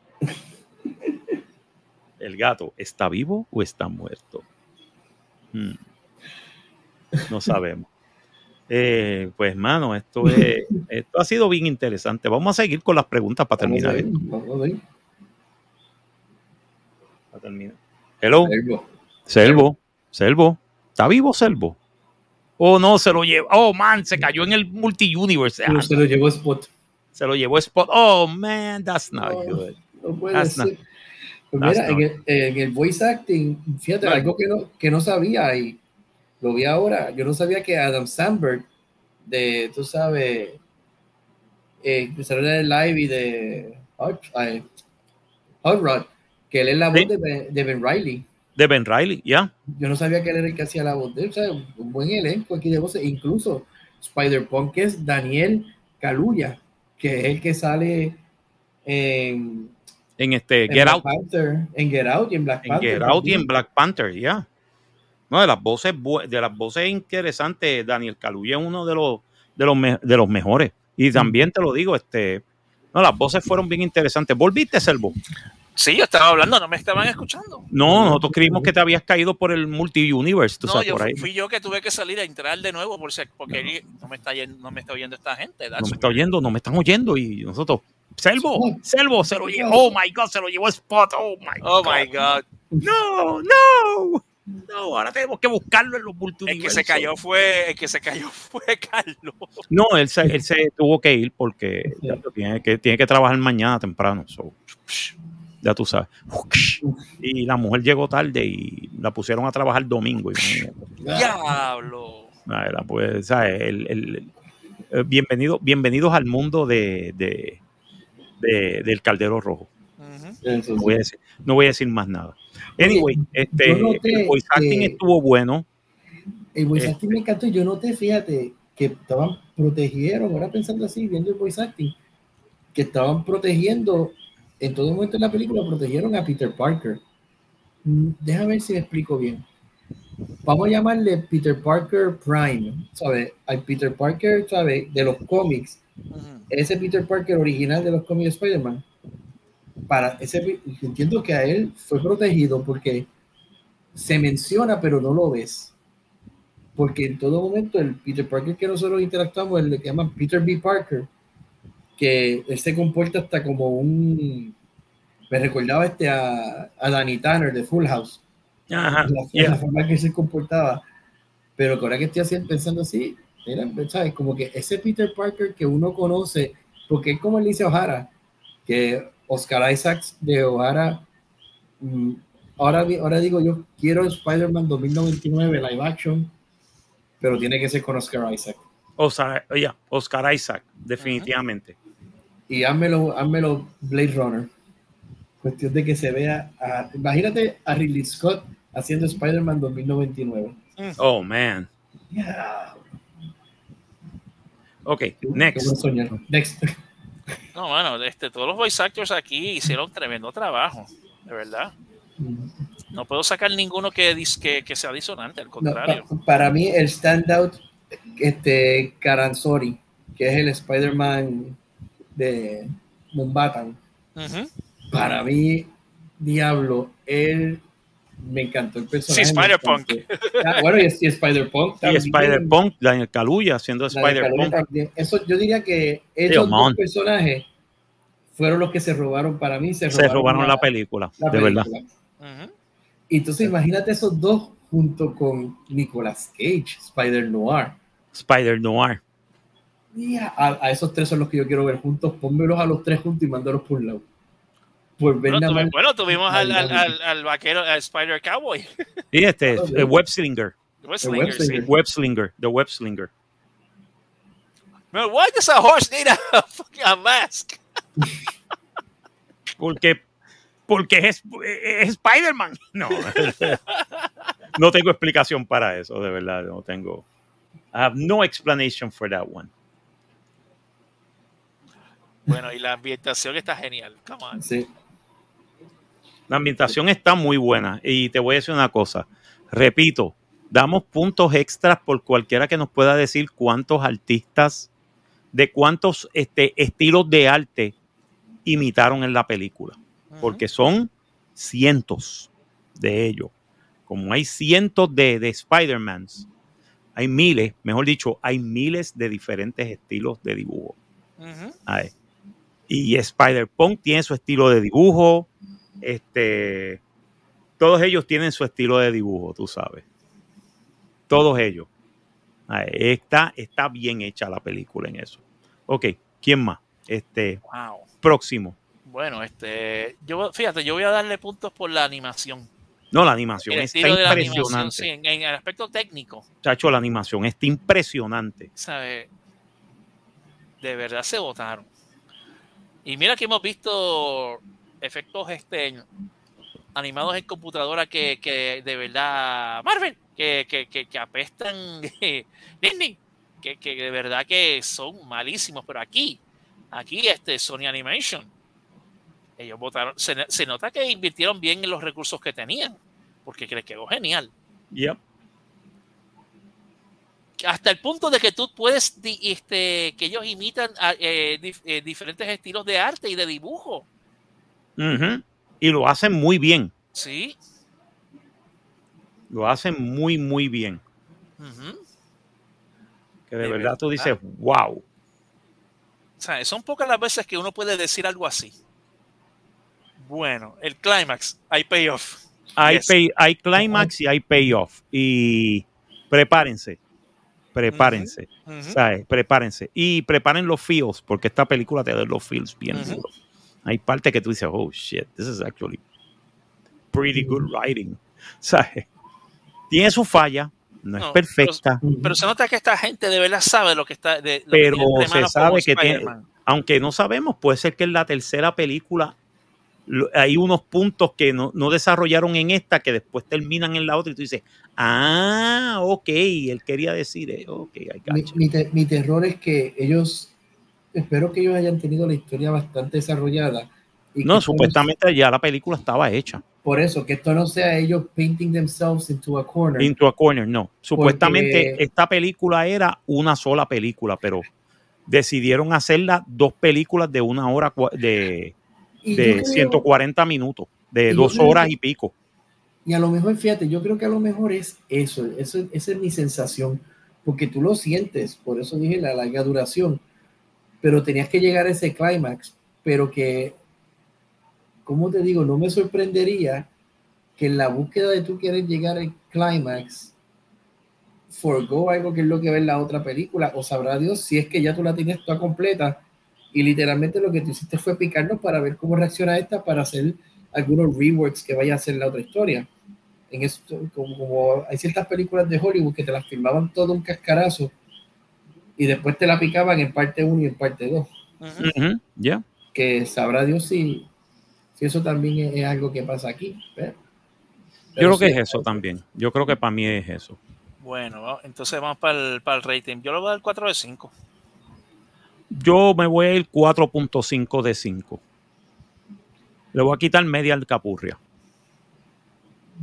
El gato, ¿está vivo o está muerto? Hmm. No sabemos. Eh, pues, mano, esto, es, esto ha sido bien interesante. Vamos a seguir con las preguntas para Vamos a terminar. vamos a ver. para terminar. Hello. Selvo, Selvo, ¿está vivo Selvo? Oh, no, se lo llevó. Oh, man, se cayó en el multi-universe. Ah, se lo llevó Spot. se lo llevó Spot. Oh, man, that's not No. good. No puede That's ser. not- Pues mira, en el, en el voice acting, fíjate, No. algo que no, que no sabía y lo vi ahora. Yo no sabía que Adam Sandberg, de, tú sabes, eh, el live y de Hot, ay, Hot Rod, que él es la Sí. voz de Ben, de Ben Riley. De Ben Riley, ya. Yo no sabía que él era el que hacía la voz de él. O sea, un buen elenco aquí de voces. Incluso Spider-Punk es Daniel Kaluuya, que es el que sale en, En este en Get Black Out. Panther, en Get Out y en Black En Panther. Get Out y en Black Panther, ya. No, de las voces bu- de las voces interesantes, Daniel Kaluuya es uno de los de los, me- de los mejores. Y también te lo digo, este, no, las voces fueron bien interesantes. ¿Volviste, Selvo? Sí, yo estaba hablando, no me estaban escuchando. No, nosotros creímos que te habías caído por el multi-universe, tú No, sabes, yo, por ahí. fui yo que tuve que salir a entrar de nuevo por si- porque no me está no me está oyendo esta gente. No that's me está oyendo, no me están oyendo y nosotros. Selvo, Selvo, se lo llevó. Oh my God, se lo llevó Spot. Oh my Oh God. my God. No, no. No, ahora tenemos que buscarlo en los El multiversos. que se cayó fue, el que se cayó fue Carlos. No, él se, él se tuvo que ir porque Sí. tiene, que, tiene que trabajar mañana temprano. so, ya tú sabes. Y la mujer llegó tarde y la pusieron a trabajar domingo. Diablo. Era, pues, ¿sabes? El- el- el- bienvenido, bienvenidos al mundo de, de- de- del Caldero Rojo. Ujú. Eso No voy a decir, no voy a decir más nada. Anyway, este, yo noté el voice acting que- estuvo bueno. El voice Eh. acting me encantó. Yo noté, fíjate, que estaban protegieron, ahora pensando así, viendo el voice acting, que estaban protegiendo, en todo momento en la película, protegieron a Peter Parker. Mm, Déjame ver si me explico bien. Vamos a llamarle Peter Parker Prime, ¿sabes? Al Peter Parker, ¿sabes? De los cómics, Ese Peter Parker original de los cómics de Spider-Man, para ese, entiendo que a él fue protegido porque se menciona, pero no lo ves. Porque en todo momento el Peter Parker que nosotros interactuamos, el que llaman Peter B. Parker, que él se comporta hasta como un... Me recordaba este a, a Danny Tanner de Full House, Ajá, la, yeah. la forma que se comportaba. Pero ahora que estoy haciendo, pensando así, mira, ¿sabes? Como que ese Peter Parker que uno conoce, porque es como él dice O'Hara, que Oscar Isaacs de O'Hara, mm, ahora, ahora digo yo, quiero Spider-Man 2099 live action, pero tiene que ser con Oscar Isaac. Oscar, yeah, Oscar Isaac, definitivamente. Y házmelo, házmelo Blade Runner. Cuestión de que se vea, a- imagínate a Ridley Scott haciendo Spider-Man 2099. Oh, man. Yeah. Ok, next. Next. No, bueno, este, todos los voice actors aquí hicieron tremendo trabajo, de verdad. No puedo sacar ninguno que, dis- que, que sea disonante, al No, contrario. pa- para mí el standout, este, Karanzori, que es el Spider-Man de Mumbatan, para mí, Diablo, él me encantó el personaje. Sí, Spider-Punk. Ah, bueno, y, y Spider-Punk Y también. Spider-Punk, Daniel Kaluuya haciendo Spider-Punk. Eso, yo diría que esos dos personajes fueron los que se robaron para mí. Se Se robaron, la película, la de verdad. Y entonces imagínate esos dos junto con Nicolas Cage, Spider Noir. Spider Noir. Y a, a esos tres son los que yo quiero ver juntos. Pónmelos a los tres juntos y mándalos por un lado. Por ver Bueno, tuvi- bueno, tuvimos al, al, al, al vaquero, al Spider Cowboy. Y este, Ah, eh, Web Slinger. Wrestlinger, sí. Wrestlinger. Web Slinger, The Web Slinger. Man, why does a horse need a, fucking- a mask? Porque, porque es, es Spider-Man. No. no tengo explicación para eso, de verdad. No tengo. I have no explanation for that one. Bueno, y la ambientación está genial. Come on. Sí. La ambientación está muy buena. Y te voy a decir una cosa. Repito, damos puntos extras por cualquiera que nos pueda decir cuántos artistas, de cuántos este, estilos de arte imitaron en la película. Porque son cientos de ellos. Como hay cientos de, de Spider-Mans, hay miles, mejor dicho, hay miles de diferentes estilos de dibujo. Y Spider-Punk tiene su estilo de dibujo. Este, todos ellos tienen su estilo de dibujo, tú sabes. Todos ellos. Ay, está, está bien hecha la película en eso. Ok, ¿quién más? Este, Wow. próximo. Bueno, este, yo, fíjate, yo voy a darle puntos por la animación. No, la animación El está estilo de la animación, impresionante. sí, en, en el aspecto técnico, Chacho, la animación está impresionante. ¿sabes? De verdad se votaron. Y mira que hemos visto efectos este, animados en computadora que, que de verdad, Marvel, que, que, que, que apestan Disney, que, que de verdad que son malísimos, pero aquí, aquí este Sony Animation, ellos votaron, se, se nota que invirtieron bien en los recursos que tenían, porque les quedó genial. Yep. hasta el punto de que tú puedes, este, que ellos imitan a, eh, dif- eh, diferentes estilos de arte y de dibujo. Y lo hacen muy bien. Sí. Lo hacen muy, muy bien. Que de, De verdad tú dices, wow. O sea, son pocas las veces que uno puede decir algo así. Bueno, el clímax, hay payoff. Hay, Yes. pay- hay climax y hay payoff. Y prepárense. Prepárense. ¿sabes? Prepárense. Y preparen los feels, porque esta película te da los feels bien duros. Hay partes que tú dices, oh shit, this is actually pretty good writing. ¿Sabes? Tiene su falla, no, es perfecta, Pero se nota que esta gente de verdad sabe lo que está. De, lo que Pero se sabe que tiene- aunque no sabemos, puede ser que en la tercera película lo- hay unos puntos que no, no desarrollaron en esta que después terminan en la otra y tú dices, ah, ok, él quería decir, eh, ok, I Mi, mi te- mi terror es que ellos, espero que ellos hayan tenido la historia bastante desarrollada. Y No, supuestamente ya la película estaba hecha. Por eso, que esto no sea ellos painting themselves into a corner. Into a Corner, no. Supuestamente esta película era una sola película, pero decidieron hacerla dos películas de una hora, de, de creo- 140 minutos, de dos horas que- y pico. Y a lo mejor, fíjate, yo creo que a lo mejor es eso, eso esa es mi sensación, porque tú lo sientes, por eso dije la larga duración, pero tenías que llegar a ese clímax, pero que, ¿cómo te digo? No me sorprendería que en la búsqueda de tú querer llegar al clímax, forgo algo que es lo que ve en la otra película, o sabrá Dios si es que ya tú la tienes toda completa y literalmente lo que tú hiciste fue picarnos para ver cómo reacciona esta para hacer algunos reworks que vaya a hacer la otra historia. En esto, como, como hay ciertas películas de Hollywood que te las filmaban todo un cascarazo y después te la picaban en parte 1 y en parte 2, Ujú. Ujú, Ya. que sabrá Dios si, si eso también es, es algo que pasa aquí. pero- Yo pero creo que sí, es eso también. Yo creo que para mí es eso. Bueno, entonces vamos para el, para el rating. Yo le voy a dar 4 de 5. Yo me voy a ir 4.5 de 5. Le voy a quitar media al capurria.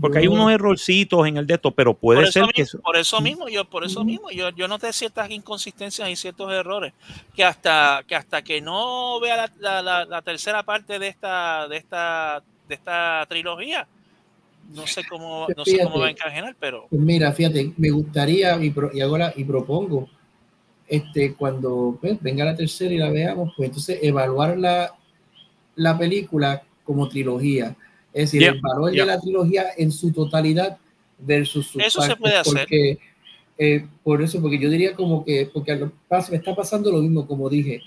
Porque hay unos errorcitos en el de esto, pero puede por, ser mismo, que eso- por eso mismo, yo, por eso mismo, yo, yo noté ciertas inconsistencias y ciertos errores. Que hasta que hasta que no vea la, la- la- la tercera parte de esta, de esta, de esta trilogía, no sé cómo, no sé cómo va a encajar, pero Pues mira, fíjate, me gustaría y, pro- y ahora y propongo, este, cuando pues, venga la tercera y la veamos, pues entonces evaluar la, la película como trilogía. Es decir, Yeah, el valor yeah. de la trilogía en su totalidad versus sus Eso se puede hacer. Porque, eh, por eso, porque yo diría como que, porque a lo- pas- me está pasando lo mismo, como dije,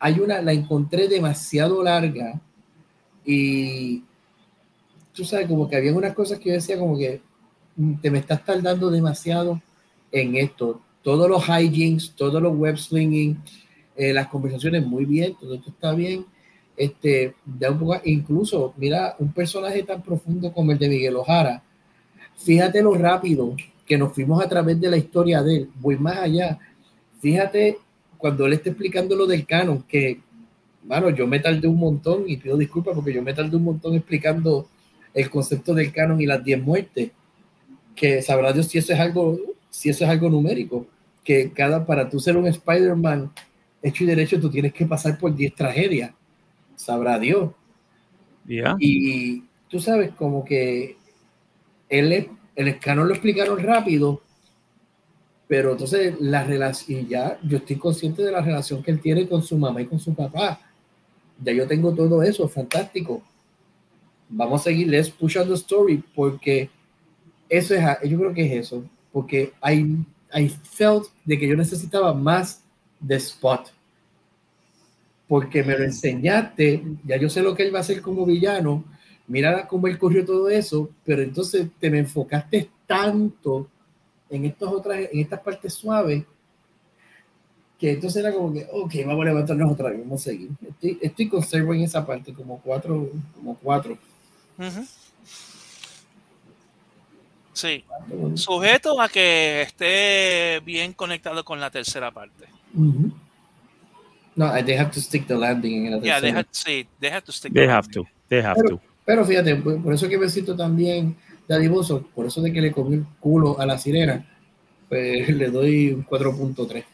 hay una, la encontré demasiado larga y tú sabes, como que había unas cosas que yo decía como que mm, te me estás tardando demasiado en esto. Todos los hijinks, todos los web slinging, eh, las conversaciones muy bien, todo esto está bien. Este, poco, incluso, mira, un personaje tan profundo como el de Miguel Ojara, fíjate lo rápido que nos fuimos a través de la historia de él, voy más allá. Fíjate cuando él está explicando lo del canon, que, bueno, yo me tardé un montón y pido disculpas porque yo me tardé un montón explicando el concepto del canon y las 10 muertes, que sabrá Dios si eso es algo, si eso es algo numérico, que cada, para tú ser un Spider-Man hecho y derecho, tú tienes que pasar por 10 tragedias, sabrá Dios. ya. Y tú sabes, como que él, el canon lo explicaron rápido, pero entonces la relación, y ya yo estoy consciente de la relación que él tiene con su mamá y con su papá. Ya yo tengo todo eso, fantástico. Vamos a seguir, let's push on the story, porque eso es, yo creo que es eso, porque I, I felt de que yo necesitaba más de Spot. Porque me lo enseñaste, ya yo sé lo que él va a hacer como villano, mira cómo él corrió todo eso, pero entonces te me enfocaste tanto en estas otras, en estas partes suaves, que entonces era como que, ok, vamos a levantarnos otra vez, vamos a seguir. Estoy, estoy con Servo en esa parte, como cuatro, como cuatro. Ujú. Sí, sujeto a que esté bien conectado con la tercera parte. Ujú. No, they have to stick the landing en la Ya, tercera. deja, sí, deja tu stick. They have to. They have Pero- to. Pero fíjate, por eso que me siento también dadivoso, por eso de que le comí el culo a la sirena, pues le doy un 4.3.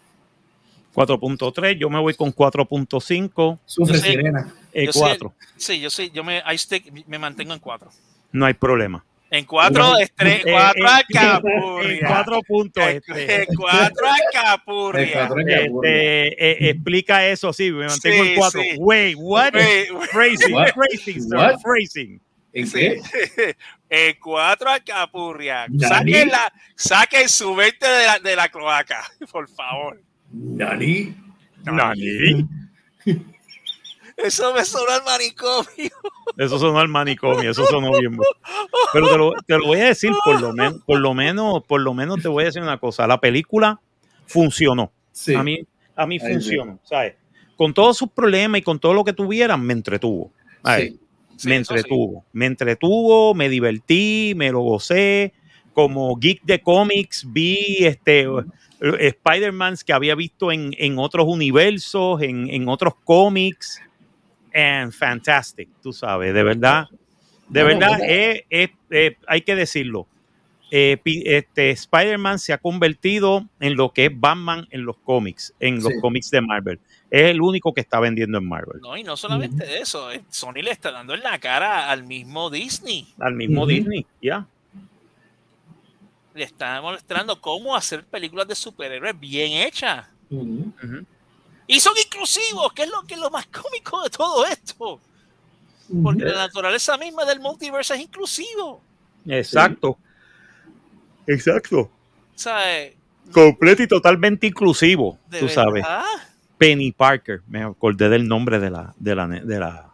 4.3, yo me voy con 4.5. Sufre sirena. eh, Yo sé- 4. Sí, yo sí, yo me, I stick- me mantengo en cuatro. No hay problema. En cuatro, No, estre- eh, cuatro eh, Acapurria. En 4 puntos. En- este, en cuatro cuatro este, eh, explica eso, sí, me mantengo Sí, en 4. sí. Wait, what? Wait, wait. Phrasing, What? phrasing, sir, What? phrasing. ¿En Sí. cuatro Acapurria. ¿Nani? Saquen, la, saquen su 20 de la, de la cloaca, por favor. Nani. Nani. Eso me sonó al manicomio. Eso sonó al manicomio, eso sonó bien. Pero te lo, te lo voy a decir, por lo, menos, por lo menos, por lo menos te voy a decir una cosa. La película funcionó. Sí. A mí, a mí Ahí funcionó, ¿sabes? Con todos sus problemas y con todo lo que tuvieran, me entretuvo. Sí. Sí, me entretuvo. Me entretuvo, me divertí, me lo gocé. Como geek de cómics, vi este Spider-Man que había visto en, en otros universos, en, en otros cómics. And fantastic, tú sabes, de verdad. De verdad, eh, eh, eh, hay que decirlo. Eh, este, Spider-Man se ha convertido en lo que es Batman en los cómics, en los Sí. cómics de Marvel. Es el único que está vendiendo en Marvel. No, y no solamente eso, eh, Sony le está dando en la cara al mismo Disney. Al mismo. Disney, ya. Le está mostrando cómo hacer películas de superhéroes bien hechas. Y son inclusivos, que es lo que es lo más cómico de todo esto. Porque la naturaleza misma del multiverso es inclusivo. Exacto. Exacto. O sea, eh, Completo y totalmente inclusivo, de tú sabes. Penny Parker, me acordé del nombre de la, de la, de la,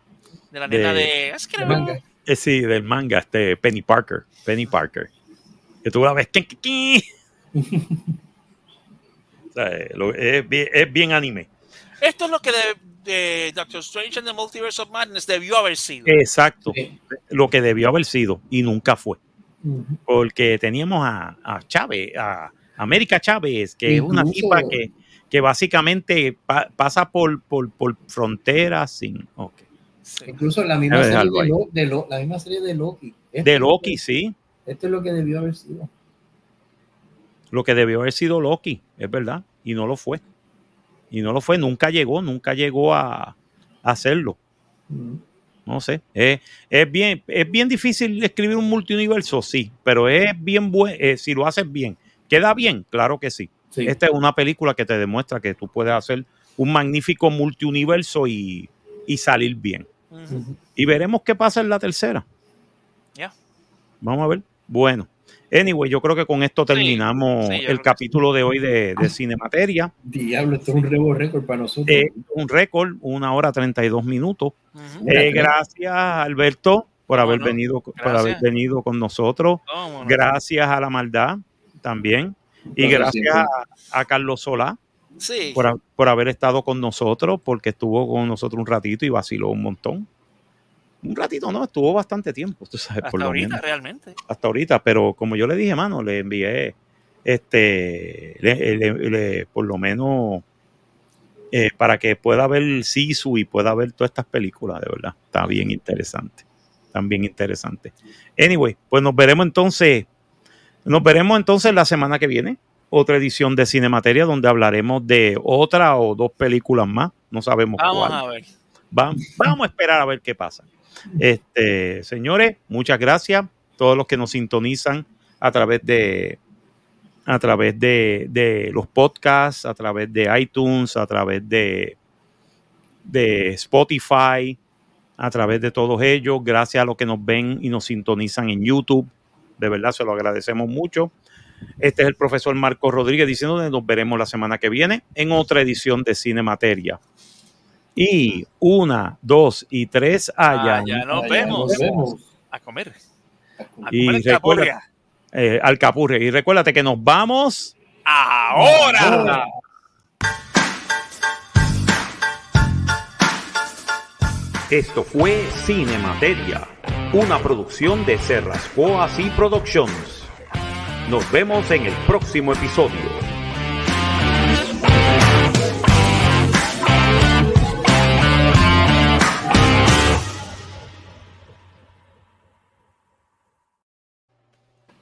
De la nena de- de. Es que De no- manga. eh, sí, del manga, este Penny Parker, Penny Parker. Que tú la ves. O sea, eh, lo- es, bien, es bien anime. Esto es lo que de, de Doctor Strange and the Multiverse of Madness debió haber sido. Exacto, Sí. lo que debió haber sido y nunca fue. Porque teníamos a, a Chávez, a América Chávez, que es una tipa que, que básicamente pa- pasa por, por, por fronteras sin. ok. Sí. Incluso la misma, serie de. Lo- de Lo- la misma serie de Loki. Esto- De Loki, sí. Esto es lo que debió haber sido. Lo que debió haber sido Loki, es verdad. Y no lo fue. Y no lo fue, nunca llegó, nunca llegó a, a hacerlo. No sé. Es, es bien, es bien difícil escribir un multiuniverso, sí, pero es bien bueno, si lo haces bien. ¿Queda bien? Claro que sí. Sí. Esta es una película que te demuestra que tú puedes hacer un magnífico multiuniverso y, y salir bien. Y veremos qué pasa en la tercera. Ya. Vamos a ver. Bueno. Anyway, yo creo que con esto terminamos sí, el capítulo de hoy de, de Cinemateria. Diablo, esto es un rebo récord para nosotros. Eh, un récord, una hora 32 minutos. Mira, Eh, creo- gracias, Alberto, por ¿Cómo haber, no? venido, por haber venido con nosotros. Gracias a la maldad también. Y gracias a, a Carlos Solá Sí. por, por haber estado con nosotros, porque estuvo con nosotros un ratito y vaciló un montón. Un ratito, no, estuvo bastante tiempo, tú sabes, Hasta por lo ahorita, menos. realmente. Hasta ahorita, pero como yo le dije, mano, le envié este, le- le- le- por lo menos eh, para que pueda ver Sisu y pueda ver todas estas películas, de verdad. Está bien interesante. Están bien interesantes. Anyway, pues nos veremos entonces. Nos veremos entonces la semana que viene. Otra edición de Cinemateria donde hablaremos de otra o dos películas más. No sabemos Vamos cuál. a ver. Va- vamos a esperar a ver qué pasa. Este, señores, muchas gracias. Todos los que nos sintonizan a través de a través de, de los podcasts, a través de iTunes, a través de, de Spotify, a través de todos ellos. Gracias a los que nos ven y nos sintonizan en YouTube. De verdad, se lo agradecemos mucho. Este es el profesor Marco Rodríguez diciendo nos veremos la semana que viene en otra edición de Cinemateria. Y una, dos y tres allá. Ah, ya nos Allá vemos. Nos vemos. A comer. A Y comer en recuerda- Capurria. eh. Y recuérdate que nos vamos. Ahora. Ahora. Esto fue Cinemateria, una producción de Serrascoas y Productions. Nos vemos en el próximo episodio.